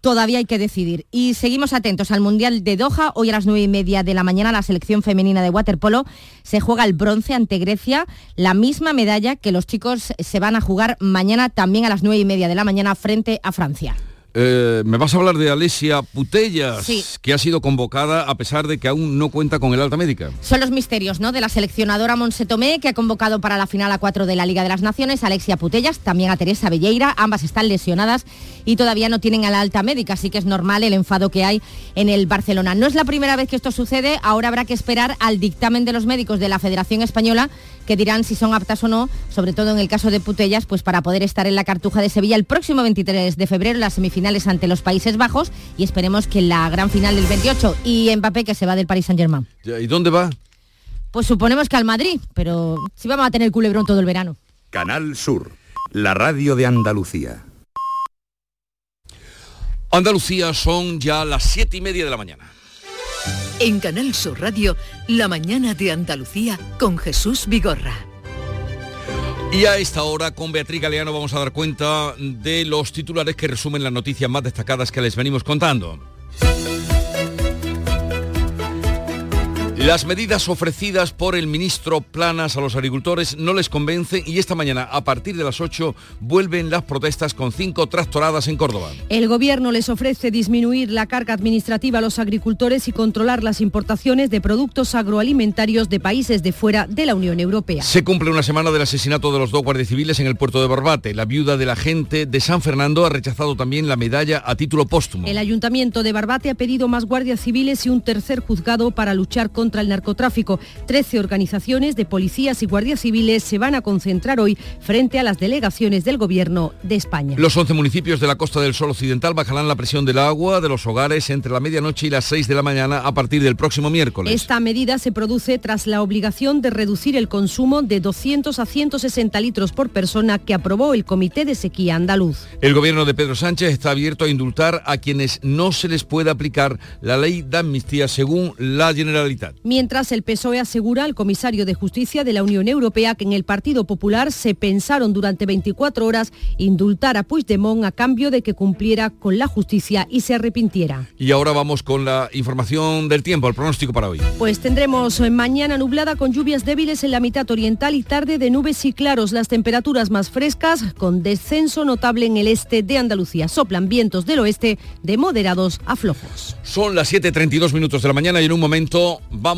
todavía hay que decidir. Y seguimos atentos al Mundial de Doha. Hoy a las 9 y media de la mañana la selección femenina de waterpolo se juega el bronce ante Grecia, la misma medalla que los chicos se van a jugar mañana también a las 9 y media de la mañana frente a Francia. Eh, me vas a hablar de Alesia Putellas, Sí. que ha sido convocada a pesar de que aún no cuenta con el alta médica. Son los misterios ¿no? de la seleccionadora Monse Tomé, que ha convocado para la final a 4 de la Liga de las Naciones, Alexia Putellas, también a Teresa Belleira, ambas están lesionadas y todavía no tienen a la alta médica, así que es normal el enfado que hay en el Barcelona. No es la primera vez que esto sucede, ahora habrá que esperar al dictamen de los médicos de la Federación Española que dirán si son aptas o no, sobre todo en el caso de Putellas, pues para poder estar en la Cartuja de Sevilla el próximo 23 de febrero en las semifinales ante los Países Bajos y esperemos que la gran final del 28 y Mbappé que se va del Paris Saint-Germain. ¿Y dónde va? Pues suponemos que al Madrid, pero sí vamos a tener culebrón todo el verano. Canal Sur, la radio de Andalucía. Andalucía son ya las siete y media de la mañana. En Canal Sur Radio, La mañana de Andalucía con Jesús Vigorra. Y a esta hora con Beatriz Galeano vamos a dar cuenta de los titulares que resumen las noticias más destacadas que les venimos contando. Las medidas ofrecidas por el ministro Planas a los agricultores no les convencen y esta mañana a partir de las 8 vuelven las protestas con cinco tractoradas en Córdoba. El gobierno les ofrece disminuir la carga administrativa a los agricultores y controlar las importaciones de productos agroalimentarios de países de fuera de la Unión Europea. Se cumple una semana del asesinato de los dos guardias civiles en el puerto de Barbate. La viuda del agente de San Fernando ha rechazado también la medalla a título póstumo. El ayuntamiento de Barbate ha pedido más guardias civiles y un tercer juzgado para luchar contra el narcotráfico. Trece organizaciones de policías y guardias civiles se van a concentrar hoy frente a las delegaciones del gobierno de España. Los 11 municipios de la Costa del Sol Occidental bajarán la presión del agua de los hogares entre la medianoche y las 6 de la mañana a partir del próximo miércoles. Esta medida se produce tras la obligación de reducir el consumo de 200 a 160 litros por persona que aprobó el Comité de Sequía Andaluz. El gobierno de Pedro Sánchez está abierto a indultar a quienes no se les pueda aplicar la ley de amnistía según la Generalitat. Mientras el PSOE asegura al comisario de Justicia de la Unión Europea que en el Partido Popular se pensaron durante 24 horas indultar a Puigdemont a cambio de que cumpliera con la justicia y se arrepintiera. Y ahora vamos con la información del tiempo, el pronóstico para hoy. Pues tendremos eh, mañana nublada con lluvias débiles en la mitad oriental y tarde de nubes y claros. Las temperaturas más frescas con descenso notable en el este de Andalucía. Soplan vientos del oeste de moderados a flojos. Son las 7.32 minutos de la mañana y en un momento vamos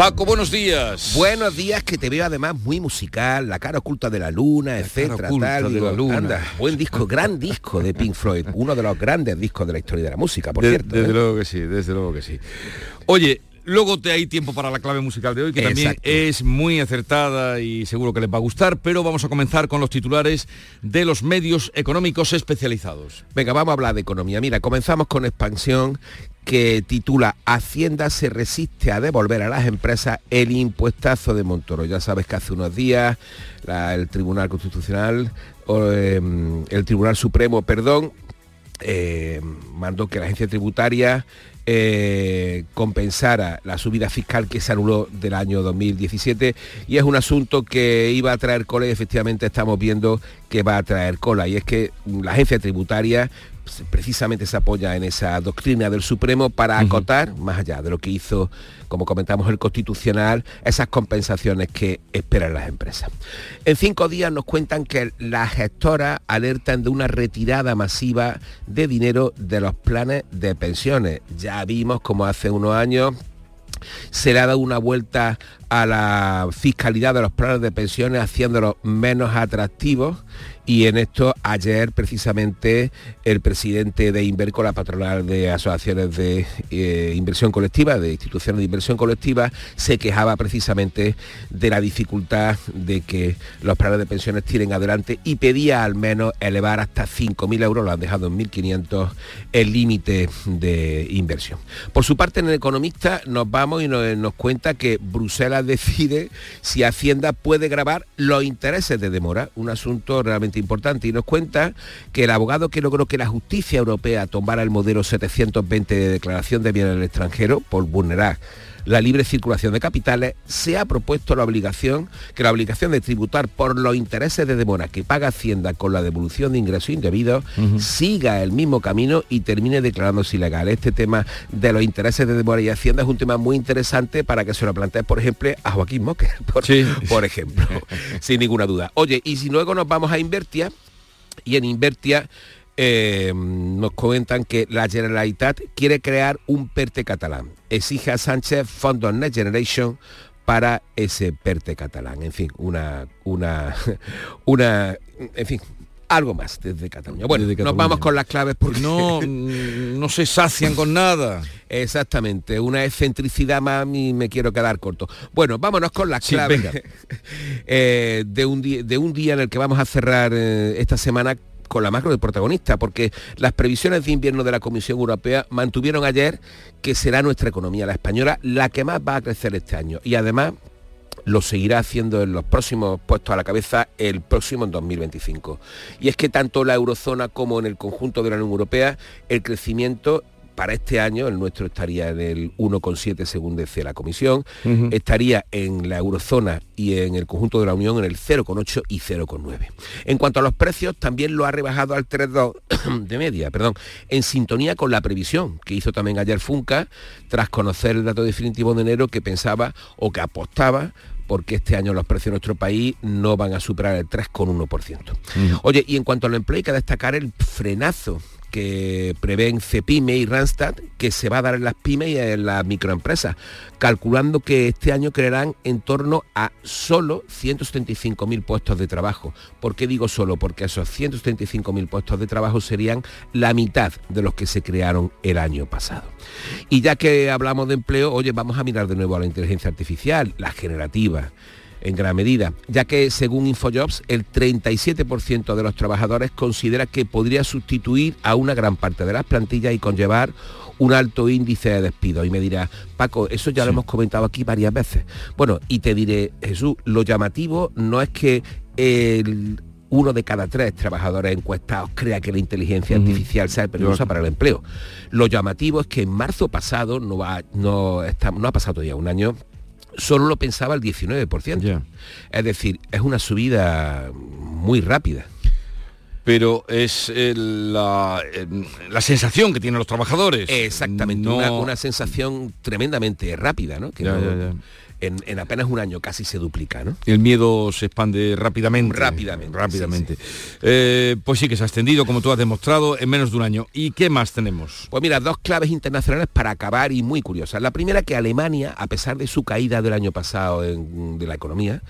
Paco, buenos días. Buenos días, que te veo además muy musical, la cara oculta de la luna, etcétera, oculta tal. de Digo, la luna. anda, buen disco, gran disco de Pink Floyd, (laughs) uno de los grandes discos de la historia de la música, por De- cierto. desde ¿eh? luego que sí, desde luego que sí. Oye, luego te hay tiempo para la clave musical de hoy, que también es muy acertada y seguro que les va a gustar, pero vamos a comenzar con los titulares de los medios económicos especializados. Venga, vamos a hablar de economía. Mira, comenzamos con expansión que titula Hacienda se resiste a devolver a las empresas el impuestazo de Montoro. Ya sabes que hace unos días el Tribunal Constitucional, o, em, el Tribunal Supremo, perdón, eh, mandó que la agencia tributaria eh, compensara la subida fiscal que se anuló del año 2017 y es un asunto que iba a traer cola y efectivamente estamos viendo que va a traer cola y es que la agencia tributaria precisamente se apoya en esa doctrina del Supremo para acotar, más allá de lo que hizo, como comentamos, el Constitucional, esas compensaciones que esperan las empresas. En cinco días nos cuentan que las gestoras alertan de una retirada masiva de dinero de los planes de pensiones. Ya vimos como hace unos años se le ha dado una vuelta a la fiscalidad de los planes de pensiones haciéndolos menos atractivos Y en esto ayer precisamente el presidente de Inverco, la patronal de asociaciones de eh, inversión colectiva, de instituciones de inversión colectiva, se quejaba precisamente de la dificultad de que los planes de pensiones tiren adelante y pedía al menos elevar hasta 5.000 euros, lo han dejado en 1.500, el límite de inversión. Por su parte, en el economista nos vamos y nos, nos cuenta que Bruselas decide si Hacienda puede grabar los intereses de demora, un asunto realmente importante. Y nos cuenta que el abogado que logró que la justicia europea tomara el modelo 720 de declaración de bienes del extranjero por vulnerar la libre circulación de capitales, se ha propuesto la obligación, que la obligación de tributar por los intereses de demora que paga Hacienda con la devolución de ingresos indebidos siga el mismo camino y termine declarándose ilegal. Este tema de los intereses de demora y Hacienda es un tema muy interesante para que se lo plantee, por ejemplo, a Joaquín Moquer, (laughs) por, por ejemplo, (laughs) sin ninguna duda. Oye, y si luego nos vamos a Invertia, y en Invertia eh, nos comentan que la Generalitat quiere crear un PERTE catalán. Exige a Sánchez fondos Next Generation para ese PERTE catalán. En fin, una, una, (laughs) una, en fin, algo más desde Cataluña. Bueno, Desde nos vamos con las claves porque No, (laughs) no se sacian con nada. Exactamente, una excentricidad más y me quiero quedar corto. Bueno, vámonos con las Sí, claves (laughs) eh, de, un día, de un día en el que vamos a cerrar eh, esta semana con la macro del protagonista, porque las previsiones de invierno de la Comisión Europea mantuvieron ayer que será nuestra economía, la española, la que más va a crecer este año. Y además lo seguirá haciendo en los próximos puestos a la cabeza el próximo en 2025. Y es que tanto la eurozona como en el conjunto de la Unión Europea, el crecimiento para este año, el nuestro estaría en el 1,7 según dice la Comisión, estaría en la eurozona y en el conjunto de la Unión en el 0,8 y 0,9. En cuanto a los precios, también lo ha rebajado al 3,2 (coughs) de media, perdón, en sintonía con la previsión que hizo también ayer Funca, tras conocer el dato definitivo de enero que pensaba o que apostaba porque este año los precios en nuestro país no van a superar el 3,1%. Oye, y en cuanto al empleo hay que destacar el frenazo que prevén Cepime y Randstad que se va a dar en las pymes y en las microempresas, calculando que este año crearán en torno a solo 175.000 puestos de trabajo. ¿Por qué digo solo? Porque esos 175.000 puestos de trabajo serían la mitad de los que se crearon el año pasado. Y ya que hablamos de empleo, oye, vamos a mirar de nuevo a la inteligencia artificial, la generativa en gran medida, ya que según Infojobs el 37% de los trabajadores considera que podría sustituir a una gran parte de las plantillas y conllevar un alto índice de despido. Y me dirá, Paco, eso ya lo hemos comentado aquí varias veces. Bueno, y te diré, Jesús, lo llamativo no es que el uno de cada tres trabajadores encuestados crea que la inteligencia artificial sea peligrosa para el empleo. Lo llamativo es que en marzo pasado, no, va, no, está- no ha pasado todavía un año, solo lo pensaba el 19%. Es decir, es una subida muy rápida. Pero es eh, la, eh, la sensación que tienen los trabajadores. Exactamente, No- una, una sensación tremendamente rápida, ¿no? Que Ya, no- ya, ya. En, en apenas un año casi se duplica, ¿no? El miedo se expande rápidamente. Rápidamente, Rápidamente. Eh, pues sí que se ha extendido, como tú has demostrado, en menos de un año. ¿Y qué más tenemos? Pues mira, dos claves internacionales para acabar y muy curiosas. La primera que Alemania, a pesar de su caída del año pasado en- de la economía,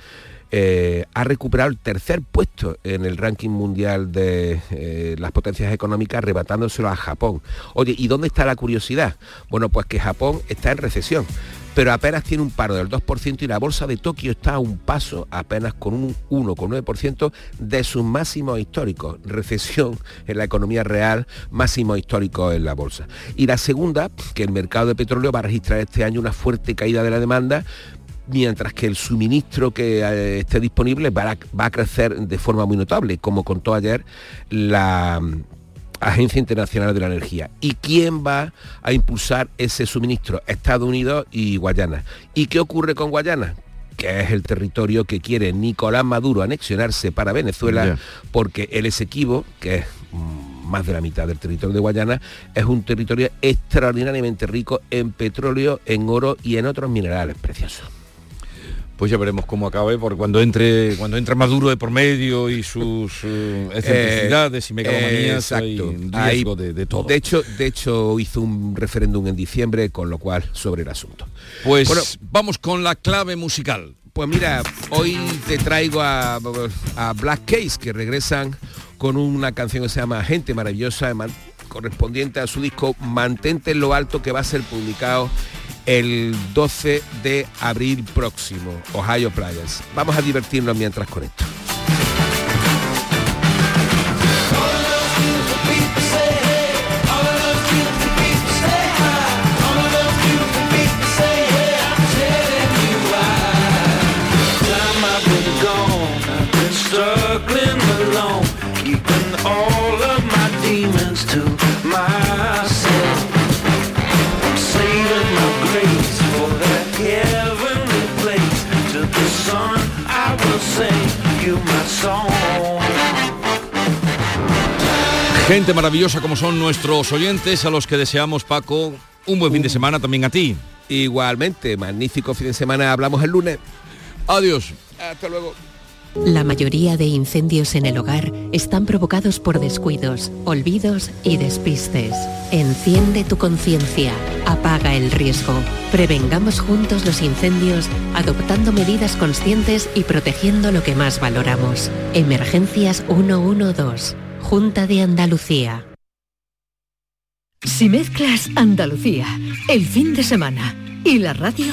eh, ha recuperado el tercer puesto en el ranking mundial de eh, las potencias económicas, arrebatándoselo a Japón. Oye, ¿y dónde está la curiosidad? Bueno, pues que Japón está en recesión, pero apenas tiene un paro del 2% y la bolsa de Tokio está a un paso, apenas con un 1,9% de sus máximos históricos. Recesión en la economía real, máximos históricos en la bolsa. Y la segunda, que el mercado de petróleo va a registrar este año una fuerte caída de la demanda, mientras que el suministro que eh, esté disponible va a, va a crecer de forma muy notable, como contó ayer la mm, Agencia Internacional de la Energía. ¿Y quién va a impulsar ese suministro? Estados Unidos y Guayana. ¿Y qué ocurre con Guayana? que es el territorio que quiere Nicolás Maduro anexionarse para Venezuela, porque el Esequibo, que es mm, más de la mitad del territorio de Guayana, es un territorio extraordinariamente rico en petróleo, en oro y en otros minerales preciosos. Pues ya veremos cómo acabe, porque cuando entre, cuando entra Maduro de por medio y sus eh, (laughs) excentricidades y megalomanías, hay exacto. riesgo Hay- de, de todo. De hecho, de hecho hizo un referéndum en diciembre, con lo cual sobre el asunto. Pues Bueno, vamos con la clave musical. Pues mira, hoy te traigo a, a Black Case, que regresan con una canción que se llama Gente Maravillosa, correspondiente a su disco Mantente en lo alto, que va a ser publicado el 12 de abril próximo, Ohio Players. Vamos a divertirnos mientras con esto. Gente maravillosa como son nuestros oyentes, a los que deseamos, Paco, un buen fin de semana también a ti. Igualmente, magnífico fin de semana, hablamos el lunes. Adiós. Hasta luego. La mayoría de incendios en el hogar están provocados por descuidos, olvidos y despistes. Enciende tu conciencia, apaga el riesgo. Prevengamos juntos los incendios adoptando medidas conscientes y protegiendo lo que más valoramos. Emergencias 112. Junta de Andalucía. Si mezclas Andalucía, el fin de semana y la radio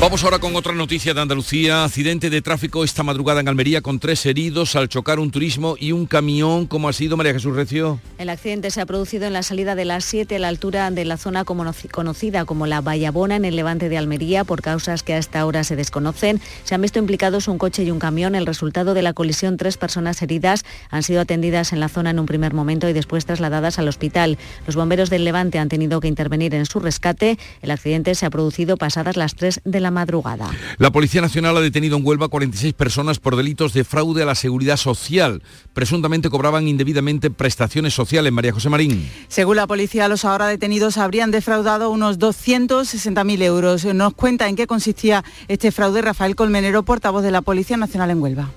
Vamos ahora con otra noticia de Andalucía. Accidente de tráfico esta madrugada en Almería con tres heridos al chocar un turismo y un camión. ¿Cómo ha sido María Jesús Recio? El accidente se ha producido en la salida de las 7 a la altura de la zona conocida como la Vallabona en el levante de Almería por causas que a esta hora se desconocen. Se han visto implicados un coche y un camión. El resultado de la colisión, tres personas heridas han sido atendidas en la zona en un primer momento y después trasladadas al hospital. Los bomberos del levante han tenido que intervenir en su rescate. El accidente se ha producido pasadas las 3 de la madrugada. La Policía Nacional ha detenido en Huelva 46 personas por delitos de fraude a la seguridad social. Presuntamente cobraban indebidamente prestaciones sociales. María José Marín. Según la policía, los ahora detenidos habrían defraudado unos 260.000 euros. Nos cuenta en qué consistía este fraude Rafael Colmenero, portavoz de la Policía Nacional en Huelva.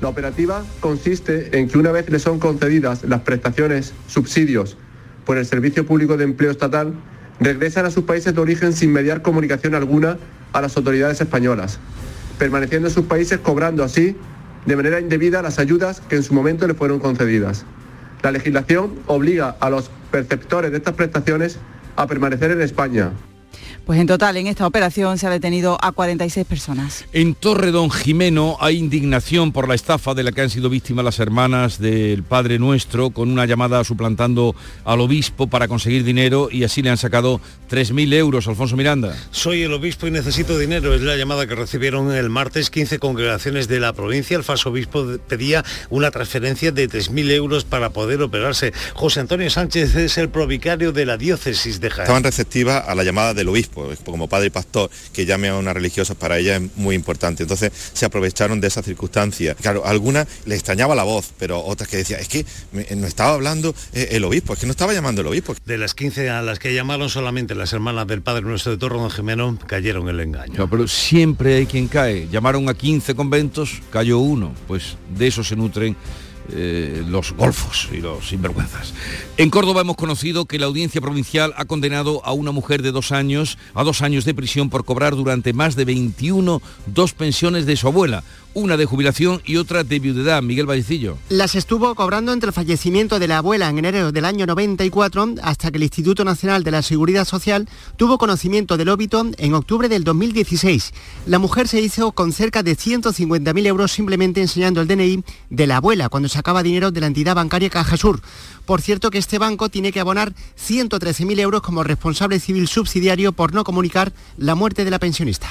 La operativa consiste en que una vez le son concedidas las prestaciones, subsidios por el Servicio Público de Empleo Estatal, regresan a sus países de origen sin mediar comunicación alguna a las autoridades españolas, permaneciendo en sus países cobrando así de manera indebida las ayudas que en su momento le fueron concedidas. La legislación obliga a los perceptores de estas prestaciones a permanecer en España, pues en total en esta operación se ha detenido a 46 personas. En Torre Don Jimeno hay indignación por la estafa de la que han sido víctimas las hermanas del Padre Nuestro con una llamada suplantando al obispo para conseguir dinero y así le han sacado 3.000 euros. Alfonso Miranda. Soy el obispo y necesito dinero. Es la llamada que recibieron el martes 15 congregaciones de la provincia. El falso obispo pedía una transferencia de 3.000 euros para poder operarse. José Antonio Sánchez es el provicario de la diócesis de Jaén. Estaban receptivas a la llamada del obispo como padre y pastor, que llame a una religiosa para ella es muy importante. Entonces se aprovecharon de esa circunstancia. Claro, algunas le extrañaba la voz, pero otras que decía, es que no estaba hablando eh, el obispo, es que no estaba llamando el obispo. De las 15 a las que llamaron solamente las hermanas del Padre Nuestro de Torre Don Jimeno, cayeron en el engaño. pero siempre hay quien cae. Llamaron a 15 conventos, cayó uno. Pues de eso se nutren eh, los golfos y los sinvergüenzas. En Córdoba hemos conocido que la audiencia provincial ha condenado a una mujer de dos años a dos años de prisión por cobrar durante más de 21 dos pensiones de su abuela una de jubilación y otra de viudedad. Miguel Vallecillo. Las estuvo cobrando entre el fallecimiento de la abuela en enero del año 94 hasta que el Instituto Nacional de la Seguridad Social tuvo conocimiento del óbito en octubre del 2016. La mujer se hizo con cerca de 150.000 euros simplemente enseñando el DNI de la abuela cuando sacaba dinero de la entidad bancaria Cajasur. Por cierto que este banco tiene que abonar 113.000 euros como responsable civil subsidiario por no comunicar la muerte de la pensionista.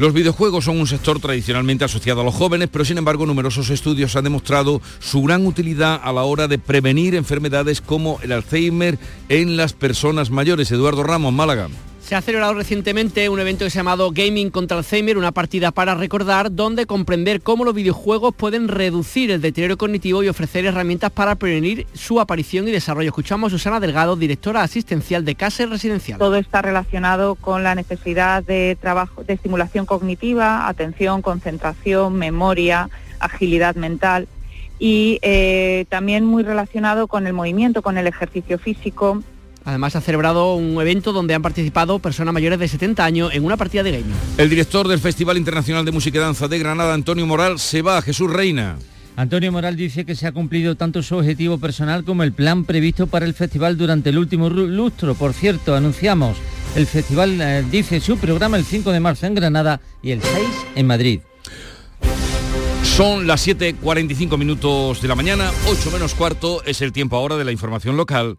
Los videojuegos son un sector tradicionalmente asociado a los jóvenes, pero sin embargo numerosos estudios han demostrado su gran utilidad a la hora de prevenir enfermedades como el Alzheimer en las personas mayores. Eduardo Ramos, Málaga. Se ha celebrado recientemente un evento que se ha llamado Gaming contra Alzheimer, una partida para recordar, donde comprender cómo los videojuegos pueden reducir el deterioro cognitivo y ofrecer herramientas para prevenir su aparición y desarrollo. Escuchamos a Susana Delgado, directora asistencial de Casa Residencial. Todo está relacionado con la necesidad de trabajo, de estimulación cognitiva, atención, concentración, memoria, agilidad mental y eh, también muy relacionado con el movimiento, con el ejercicio físico, Además ha celebrado un evento donde han participado personas mayores de 70 años en una partida de gaming. El director del Festival Internacional de Música y Danza de Granada, Antonio Moral, se va a Jesús Reina. Antonio Moral dice que se ha cumplido tanto su objetivo personal como el plan previsto para el festival durante el último lustro. Por cierto, anunciamos, el festival eh, dice su programa el 5 de marzo en Granada y el 6 en Madrid. Son las 7.45 minutos de la mañana, 8 menos cuarto es el tiempo ahora de la información local.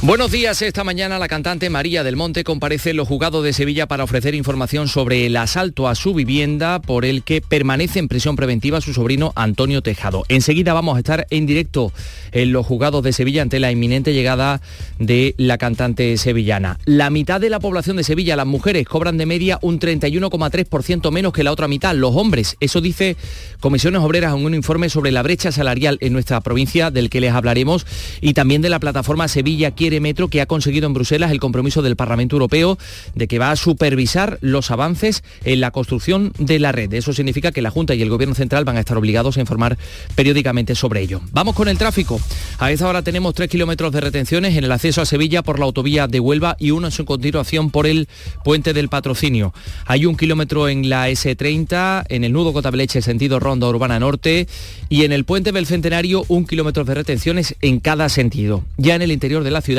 Buenos días. Esta mañana la cantante María del Monte comparece en los juzgados de Sevilla para ofrecer información sobre el asalto a su vivienda por el que permanece en prisión preventiva su sobrino Antonio Tejado. Enseguida vamos a estar en directo en los juzgados de Sevilla ante la inminente llegada de la cantante sevillana. La mitad de la población de Sevilla, las mujeres, cobran de media un 31,3% menos que la otra mitad, los hombres. Eso dice Comisiones Obreras en un informe sobre la brecha salarial en nuestra provincia del que les hablaremos y también de la plataforma Sevilla Metro que ha conseguido en Bruselas el compromiso del Parlamento Europeo de que va a supervisar los avances en la construcción de la red. Eso significa que la Junta y el Gobierno Central van a estar obligados a informar periódicamente sobre ello. Vamos con el tráfico. A esta hora tenemos tres kilómetros de retenciones en el acceso a Sevilla por la autovía de Huelva y uno en su continuación por el puente del patrocinio. Hay un kilómetro en la S30, en el nudo Cotableche sentido Ronda Urbana Norte y en el puente del Centenario un kilómetro de retenciones en cada sentido. Ya en el interior de la ciudad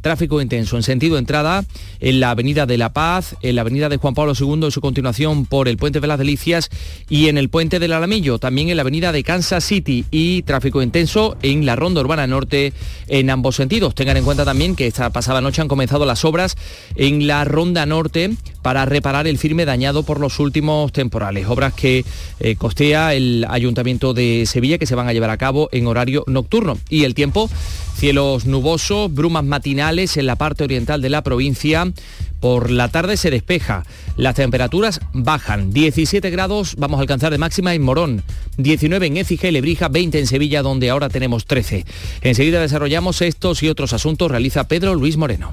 Tráfico intenso en sentido entrada en la Avenida de la Paz, en la Avenida de Juan Pablo II y su continuación por el Puente de las Delicias y en el Puente del Alamillo, también en la Avenida de Kansas City y tráfico intenso en la Ronda Urbana Norte en ambos sentidos. Tengan en cuenta también que esta pasada noche han comenzado las obras en la Ronda Norte para reparar el firme dañado por los últimos temporales. Obras que eh, costea el Ayuntamiento de Sevilla que se van a llevar a cabo en horario nocturno. Y el tiempo, cielos nubosos, brumas matinales en la parte oriental de la provincia. Por la tarde se despeja, las temperaturas bajan, 17 grados vamos a alcanzar de máxima en Morón, 19 en Écija y Lebrija, 20 en Sevilla donde ahora tenemos 13. Enseguida desarrollamos estos y otros asuntos, realiza Pedro Luis Moreno.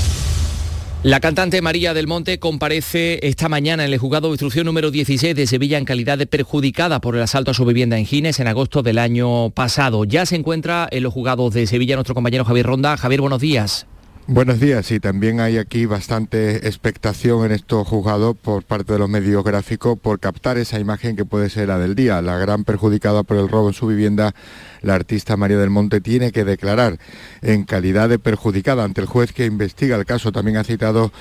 La cantante María del Monte comparece esta mañana en el juzgado de instrucción número 16 de Sevilla en calidad de perjudicada por el asalto a su vivienda en Gines en agosto del año pasado. Ya se encuentra en los juzgados de Sevilla nuestro compañero Javier Ronda. Javier, buenos días. Buenos días y también hay aquí bastante expectación en estos juzgados por parte de los medios gráficos por captar esa imagen que puede ser la del día. La gran perjudicada por el robo en su vivienda la artista María del Monte tiene que declarar en calidad de perjudicada ante el juez que investiga el caso. También ha citado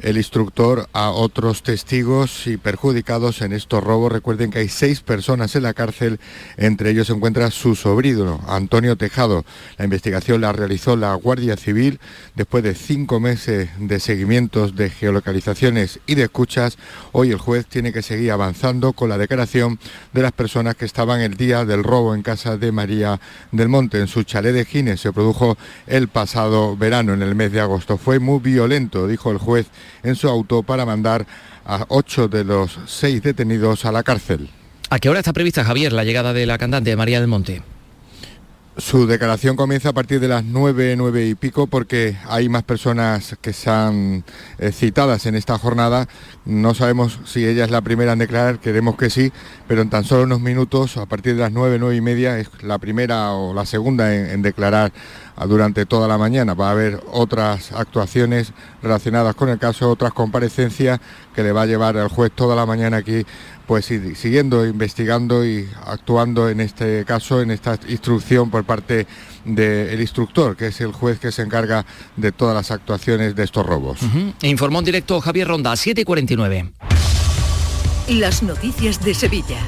el instructor a otros testigos y perjudicados en estos robos. Recuerden que hay seis personas en la cárcel, entre ellos se encuentra su sobrino, Antonio Tejado. La investigación la realizó la Guardia Civil después de cinco meses de seguimientos de geolocalizaciones y de escuchas. Hoy el juez tiene que seguir avanzando con la declaración de las personas que estaban el día del robo en casa de María del Monte, en su chalet de Gines, se produjo el pasado verano, en el mes de agosto. Fue muy violento, dijo el juez en su auto, para mandar a ocho de los seis detenidos a la cárcel. ¿A qué hora está prevista, Javier, la llegada de la cantante María del Monte? Su declaración comienza a partir de las nueve, nueve y pico, porque hay más personas que están eh, citadas en esta jornada. No sabemos si ella es la primera en declarar, queremos que sí, pero en tan solo unos minutos, a partir de las nueve, nueve y media, es la primera o la segunda en, declarar durante toda la mañana. Va a haber otras actuaciones relacionadas con el caso, otras comparecencias que le va a llevar al juez toda la mañana aquí pues siguiendo investigando y actuando en este caso, en esta instrucción por parte del instructor, que es el juez que se encarga de todas las actuaciones de estos robos. Informó en directo Javier Ronda, 7 y 49. Las noticias de Sevilla.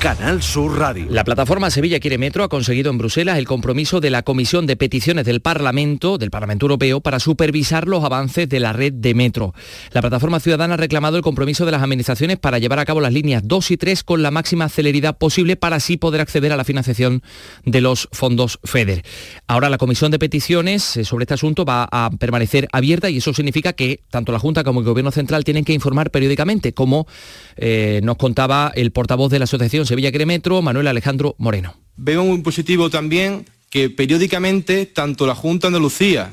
Canal Sur Radio. La plataforma Sevilla Quiere Metro ha conseguido en Bruselas el compromiso de la Comisión de Peticiones del Parlamento, del Parlamento Europeo, para supervisar los avances de la red de metro. La plataforma ciudadana ha reclamado el compromiso de las administraciones para llevar a cabo las líneas 2 y 3 con la máxima celeridad posible para así poder acceder a la financiación de los fondos FEDER. Ahora la Comisión de Peticiones eh, sobre este asunto va a permanecer abierta y eso significa que tanto la Junta como el Gobierno Central tienen que informar periódicamente, como eh, nos contaba el portavoz de la Asociación Sevilla Cremetro, Manuel Alejandro Moreno. Veo muy positivo también que periódicamente tanto la Junta de Andalucía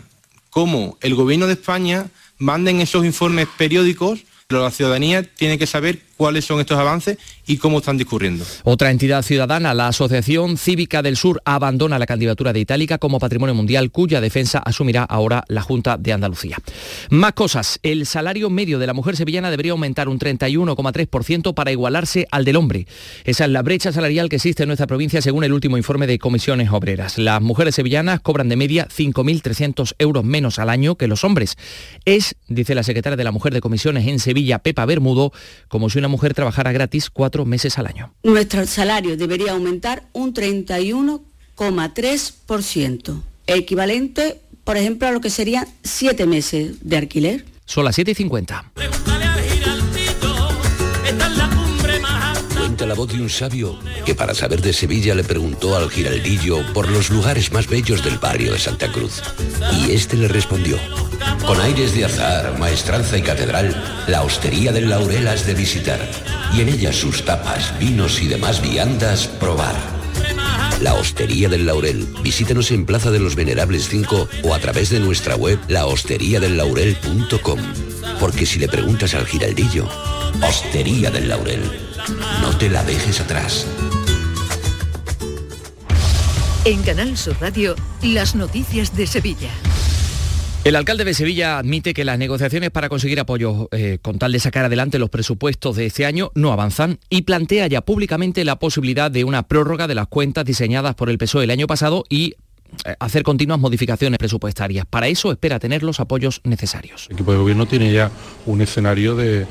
como el Gobierno de España manden esos informes periódicos, pero la ciudadanía tiene que saber cuáles son estos avances y cómo están discurriendo. Otra entidad ciudadana, la Asociación Cívica del Sur, abandona la candidatura de Itálica como patrimonio mundial, cuya defensa asumirá ahora la Junta de Andalucía. Más cosas. El salario medio de la mujer sevillana debería aumentar un 31,3% para igualarse al del hombre. Esa es la brecha salarial que existe en nuestra provincia según el último informe de comisiones obreras. Las mujeres sevillanas cobran de media 5.300 euros menos al año que los hombres. Es, dice la secretaria de la Mujer de Comisiones en Sevilla, Pepa Bermudo, como si una mujer trabajara gratis cuatro meses al año. Nuestro salario debería aumentar un 31,3%, equivalente, por ejemplo, a lo que serían siete meses de alquiler. Son las 7 y 50. Cuenta la voz de un sabio que para saber de Sevilla le preguntó al giraldillo por los lugares más bellos del barrio de Santa Cruz. Y este le respondió, con aires de azar, maestranza y catedral, la hostería del Laurel has de visitar y en ella sus tapas, vinos y demás viandas probar. La Hostería del Laurel. Visítenos en Plaza de los Venerables 5 o a través de nuestra web lahosteriadellaurel.com. Porque si le preguntas al giraldillo, Hostería del Laurel, no te la dejes atrás. En Canal Sur Radio, las noticias de Sevilla. El alcalde de Sevilla admite que las negociaciones para conseguir apoyo eh, con tal de sacar adelante los presupuestos de este año no avanzan y plantea ya públicamente la posibilidad de una prórroga de las cuentas diseñadas por el PSOE el año pasado y eh, hacer continuas modificaciones presupuestarias. Para eso espera tener los apoyos necesarios. El equipo de gobierno tiene ya un escenario de,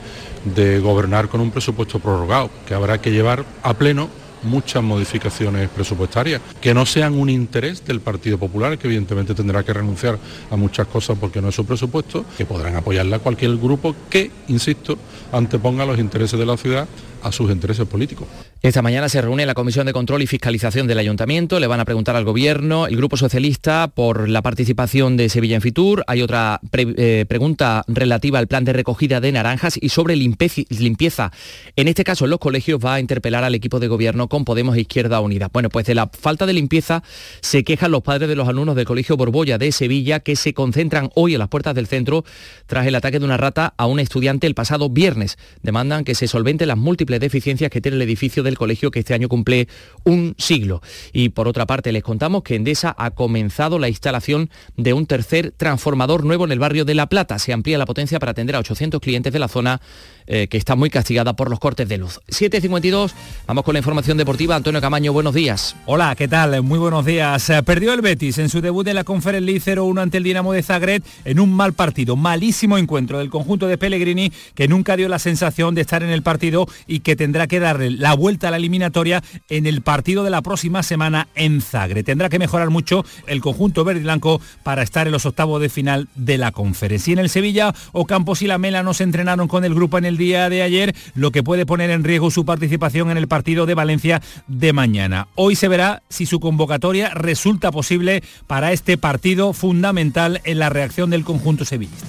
de gobernar con un presupuesto prorrogado, que habrá que llevar a pleno muchas modificaciones presupuestarias, que no sean un interés del Partido Popular, que evidentemente tendrá que renunciar a muchas cosas porque no es su presupuesto, que podrán apoyarla cualquier grupo que, insisto, anteponga los intereses de la ciudad a sus intereses políticos. Esta mañana se reúne la Comisión de Control y Fiscalización del Ayuntamiento. Le van a preguntar al Gobierno, el Grupo Socialista, por la participación de Sevilla en Fitur. Hay otra eh, pregunta relativa al plan de recogida de naranjas y sobre limpieza. En este caso, en los colegios va a interpelar al equipo de Gobierno con Podemos e Izquierda Unida. Bueno, pues de la falta de limpieza se quejan los padres de los alumnos del Colegio Borbolla de Sevilla que se concentran hoy en las puertas del centro tras el ataque de una rata a un estudiante el pasado viernes. Demandan que se solventen las múltiples deficiencias que tiene el edificio del colegio que este año cumple un siglo. Y por otra parte, les contamos que Endesa ha comenzado la instalación de un tercer transformador nuevo en el barrio de La Plata. Se amplía la potencia para atender a 800 clientes de la zona eh, que está muy castigada por los cortes de luz. 7.52, vamos con la información deportiva. Antonio Camaño, buenos días. Hola, ¿qué tal? Muy buenos días. Eh, perdió el Betis en su debut en la Conference League 0-1 ante el Dinamo de Zagreb en un mal partido, malísimo encuentro del conjunto de Pellegrini que nunca dio la sensación de estar en el partido y que tendrá que darle la vuelta a la eliminatoria en el partido de la próxima semana en Zagreb. Tendrá que mejorar mucho el conjunto verde y blanco para estar en los octavos de final de la Conference. Y en el Sevilla, Ocampos y Lamela no se entrenaron con el grupo en el día de ayer, lo que puede poner en riesgo su participación en el partido de Valencia de mañana. Hoy se verá si su convocatoria resulta posible para este partido fundamental en la reacción del conjunto sevillista.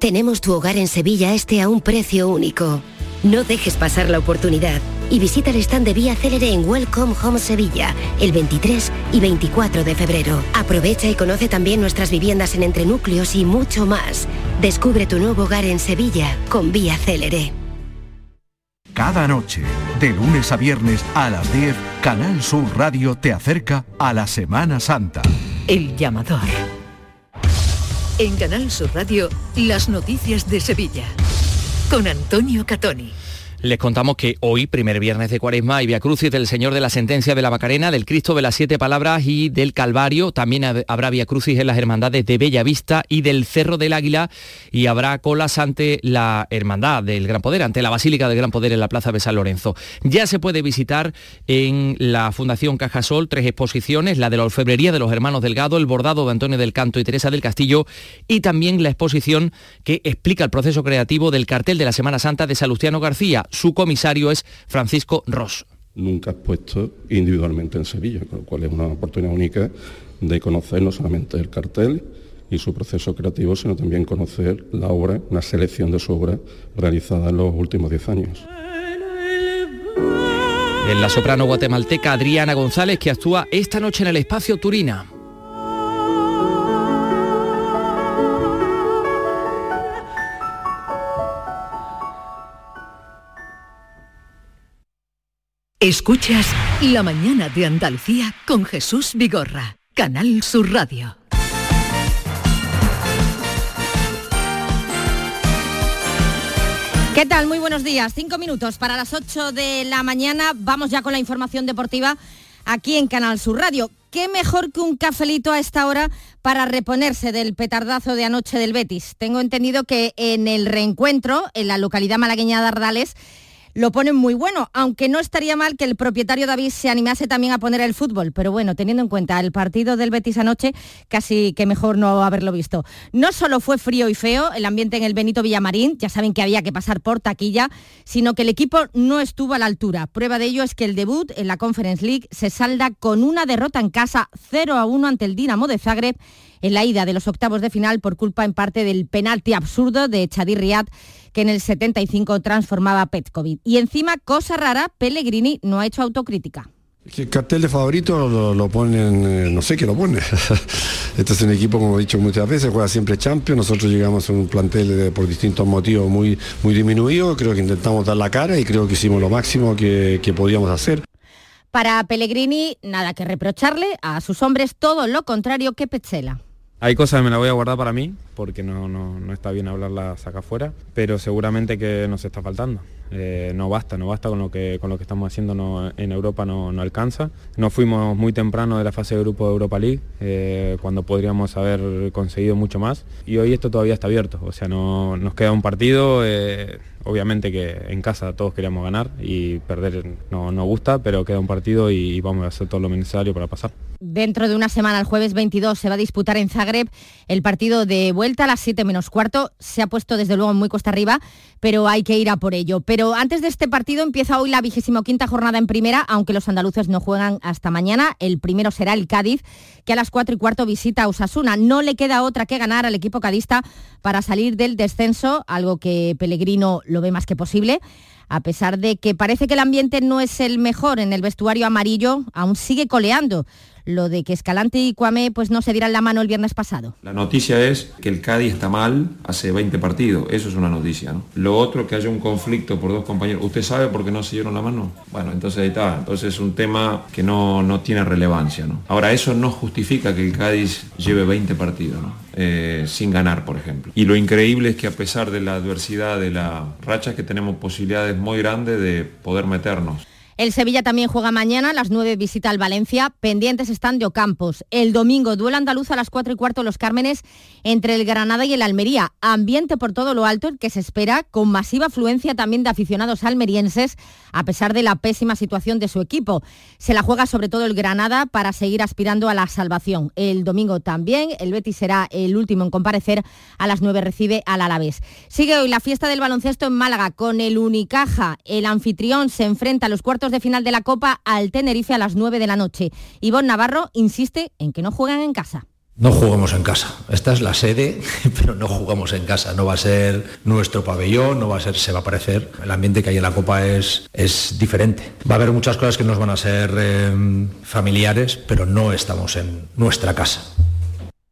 Tenemos tu hogar en Sevilla este a un precio único. No dejes pasar la oportunidad y visita el stand de Vía Célere en Welcome Home Sevilla el 23 y 24 de febrero. Aprovecha y conoce también nuestras viviendas en entrenúcleos y mucho más. Descubre tu nuevo hogar en Sevilla con Vía Célere. Cada noche, de lunes a viernes a las 10, Canal Sur Radio te acerca a la Semana Santa. El llamador. En Canal Sur Radio, las noticias de Sevilla. Con Antonio Catoni. Les contamos que hoy, primer viernes de Cuaresma, hay Via Crucis del Señor de la Sentencia de la Macarena, del Cristo de las Siete Palabras y del Calvario. También habrá Via Crucis en las hermandades de Bella Vista y del Cerro del Águila y habrá colas ante la Hermandad del Gran Poder, ante la Basílica del Gran Poder en la Plaza de San Lorenzo. Ya se puede visitar en la Fundación Cajasol tres exposiciones, la de la orfebrería de los hermanos Delgado, el bordado de Antonio del Canto y Teresa del Castillo y también la exposición que explica el proceso creativo del cartel de la Semana Santa de Salustiano García. Su comisario es Francisco Ross. Nunca expuesto individualmente en Sevilla, con lo cual es una oportunidad única de conocer no solamente el cartel, y su proceso creativo, sino también conocer la obra, una selección de su obra realizada en los últimos diez años. En la soprano guatemalteca Adriana González, que actúa esta noche en el espacio Turina. Escuchas La mañana de Andalucía con Jesús Vigorra, Canal Sur Radio. ¿Qué tal? Muy buenos días. Cinco minutos para las ocho de la mañana. Vamos ya con la información deportiva aquí en Canal Sur Radio. ¿Qué mejor que un cafelito a esta hora para reponerse del petardazo de anoche del Betis? Tengo entendido que en el reencuentro, en la localidad malagueña de Ardales, lo ponen muy bueno, aunque no estaría mal que el propietario David se animase también a poner el fútbol, pero bueno, teniendo en cuenta el partido del Betis anoche, casi que mejor no haberlo visto. No solo fue frío y feo el ambiente en el Benito Villamarín, ya saben que había que pasar por taquilla, sino que el equipo no estuvo a la altura. Prueba de ello es que el debut en la Conference League se salda con una derrota en casa 0 a 1 ante el Dinamo de Zagreb en la ida de los octavos de final por culpa en parte del penalti absurdo de Chadir Riad que en el 75 transformaba Petkovic. Y encima, cosa rara, Pellegrini no ha hecho autocrítica. El cartel de favorito lo, ponen, eh, no sé qué lo pone. (laughs) este es un equipo, como he dicho muchas veces, juega siempre Champions. Nosotros llegamos a un plantel por distintos motivos muy, muy disminuido. Creo que intentamos dar la cara y creo que hicimos lo máximo que, que podíamos hacer. Para Pellegrini, nada que reprocharle a sus hombres, todo lo contrario que Petzela. Hay cosas que me las voy a guardar para mí, porque no, no, está bien hablarlas acá afuera, pero seguramente que nos está faltando. Eh, no basta, no basta con lo que, con lo que estamos haciendo en Europa, no, alcanza. Nos fuimos muy temprano de la fase de grupo de Europa League, eh, cuando podríamos haber conseguido mucho más, y hoy esto todavía está abierto, o sea, no, nos queda un partido. Eh, obviamente que en casa todos queríamos ganar y perder no nos gusta, pero queda un partido y vamos a hacer todo lo necesario para pasar. Dentro de una semana, el jueves 22, se va a disputar en Zagreb el partido de vuelta a las 7 menos cuarto. Se ha puesto desde luego muy costa arriba, pero hay que ir a por ello. Pero antes de este partido empieza hoy la vigésimo quinta jornada en primera, aunque los andaluces no juegan hasta mañana. El primero será el Cádiz, que a las 4 y cuarto visita a Osasuna. No le queda otra que ganar al equipo cadista para salir del descenso, algo que Pellegrino lo ve más que posible. A pesar de que parece que el ambiente no es el mejor en el vestuario amarillo, aún sigue coleando lo de que Escalante y Cuame pues no se dieran la mano el viernes pasado. La noticia es que el Cádiz está mal hace 20 partidos, eso es una noticia. ¿no? Lo otro, que haya un conflicto por dos compañeros. ¿Usted sabe por qué no se dieron la mano? Bueno, entonces ahí está. Entonces es un tema que no, no tiene relevancia. ¿no? Ahora, eso no justifica que el Cádiz lleve 20 partidos. Eh, sin ganar, por ejemplo. Y lo increíble es que a pesar de la adversidad de la racha, que tenemos posibilidades muy grandes de poder meternos. El Sevilla también juega mañana, a las 9 visita al Valencia, pendientes están de Ocampos. El domingo, duelo andaluz a las 4 y cuarto Los Cármenes entre el Granada y el Almería. Ambiente por todo lo alto el que se espera, con masiva afluencia también de aficionados almerienses, a pesar de la pésima situación de su equipo. Se la juega sobre todo el Granada para seguir aspirando a la salvación. El domingo también, el Betis será el último en comparecer, a las 9 recibe al Alavés. Sigue hoy la fiesta del baloncesto en Málaga con el Unicaja. El anfitrión se enfrenta a los cuartos de final de la Copa al Tenerife a las 9 de la noche. Ivonne Navarro insiste en que no juegan en casa. No jugamos en casa. Esta es la sede, (laughs) pero no jugamos en casa. No va a ser nuestro pabellón, no va a ser, se va a parecer. El ambiente que hay en la Copa es, es diferente. Va a haber muchas cosas que nos van a ser eh, familiares, pero no estamos en nuestra casa.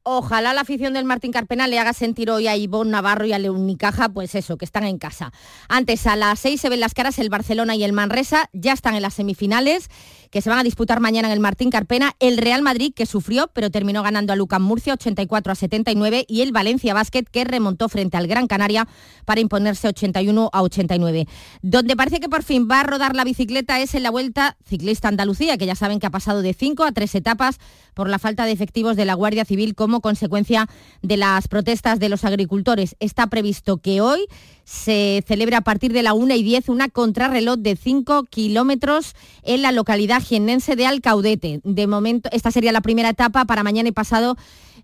Ojalá la afición del Martín Carpena le haga sentir hoy a Ivonne Navarro y a Leunicaja, pues eso, que están en casa. Antes, a las seis se ven las caras el Barcelona y el Manresa, ya están en las semifinales. Que se van a disputar mañana en el Martín Carpena, el Real Madrid que sufrió pero terminó ganando a Lucas Murcia 84 a 79 y el Valencia Basket que remontó frente al Gran Canaria para imponerse 81 a 89. Donde parece que por fin va a rodar la bicicleta es en la Vuelta Ciclista Andalucía, que ya saben que ha pasado de 5 a 3 etapas por la falta de efectivos de la Guardia Civil como consecuencia de las protestas de los agricultores. Está previsto que hoy se celebra a partir de la 1 y 10 una contrarreloj de 5 kilómetros en la localidad jiennense de Alcaudete. De momento, esta sería la primera etapa para mañana y pasado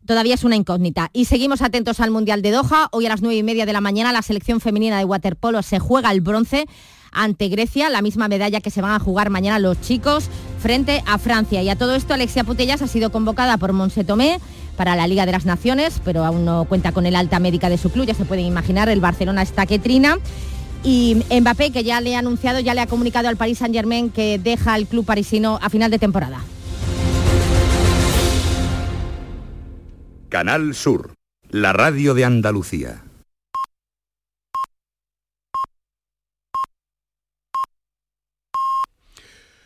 todavía es una incógnita. Y seguimos atentos al Mundial de Doha. Hoy a las 9 y media de la mañana la selección femenina de waterpolo se juega el bronce ante Grecia, la misma medalla que se van a jugar mañana los chicos frente a Francia. Y a todo esto Alexia Putellas ha sido convocada por Monse Tomé para la Liga de las Naciones, pero aún no cuenta con el alta médica de su club, ya se pueden imaginar, el Barcelona está que trina. Y Mbappé, que ya le ha anunciado, ya le ha comunicado al Paris Saint Germain que deja el club parisino a final de temporada. Canal Sur, la radio de Andalucía.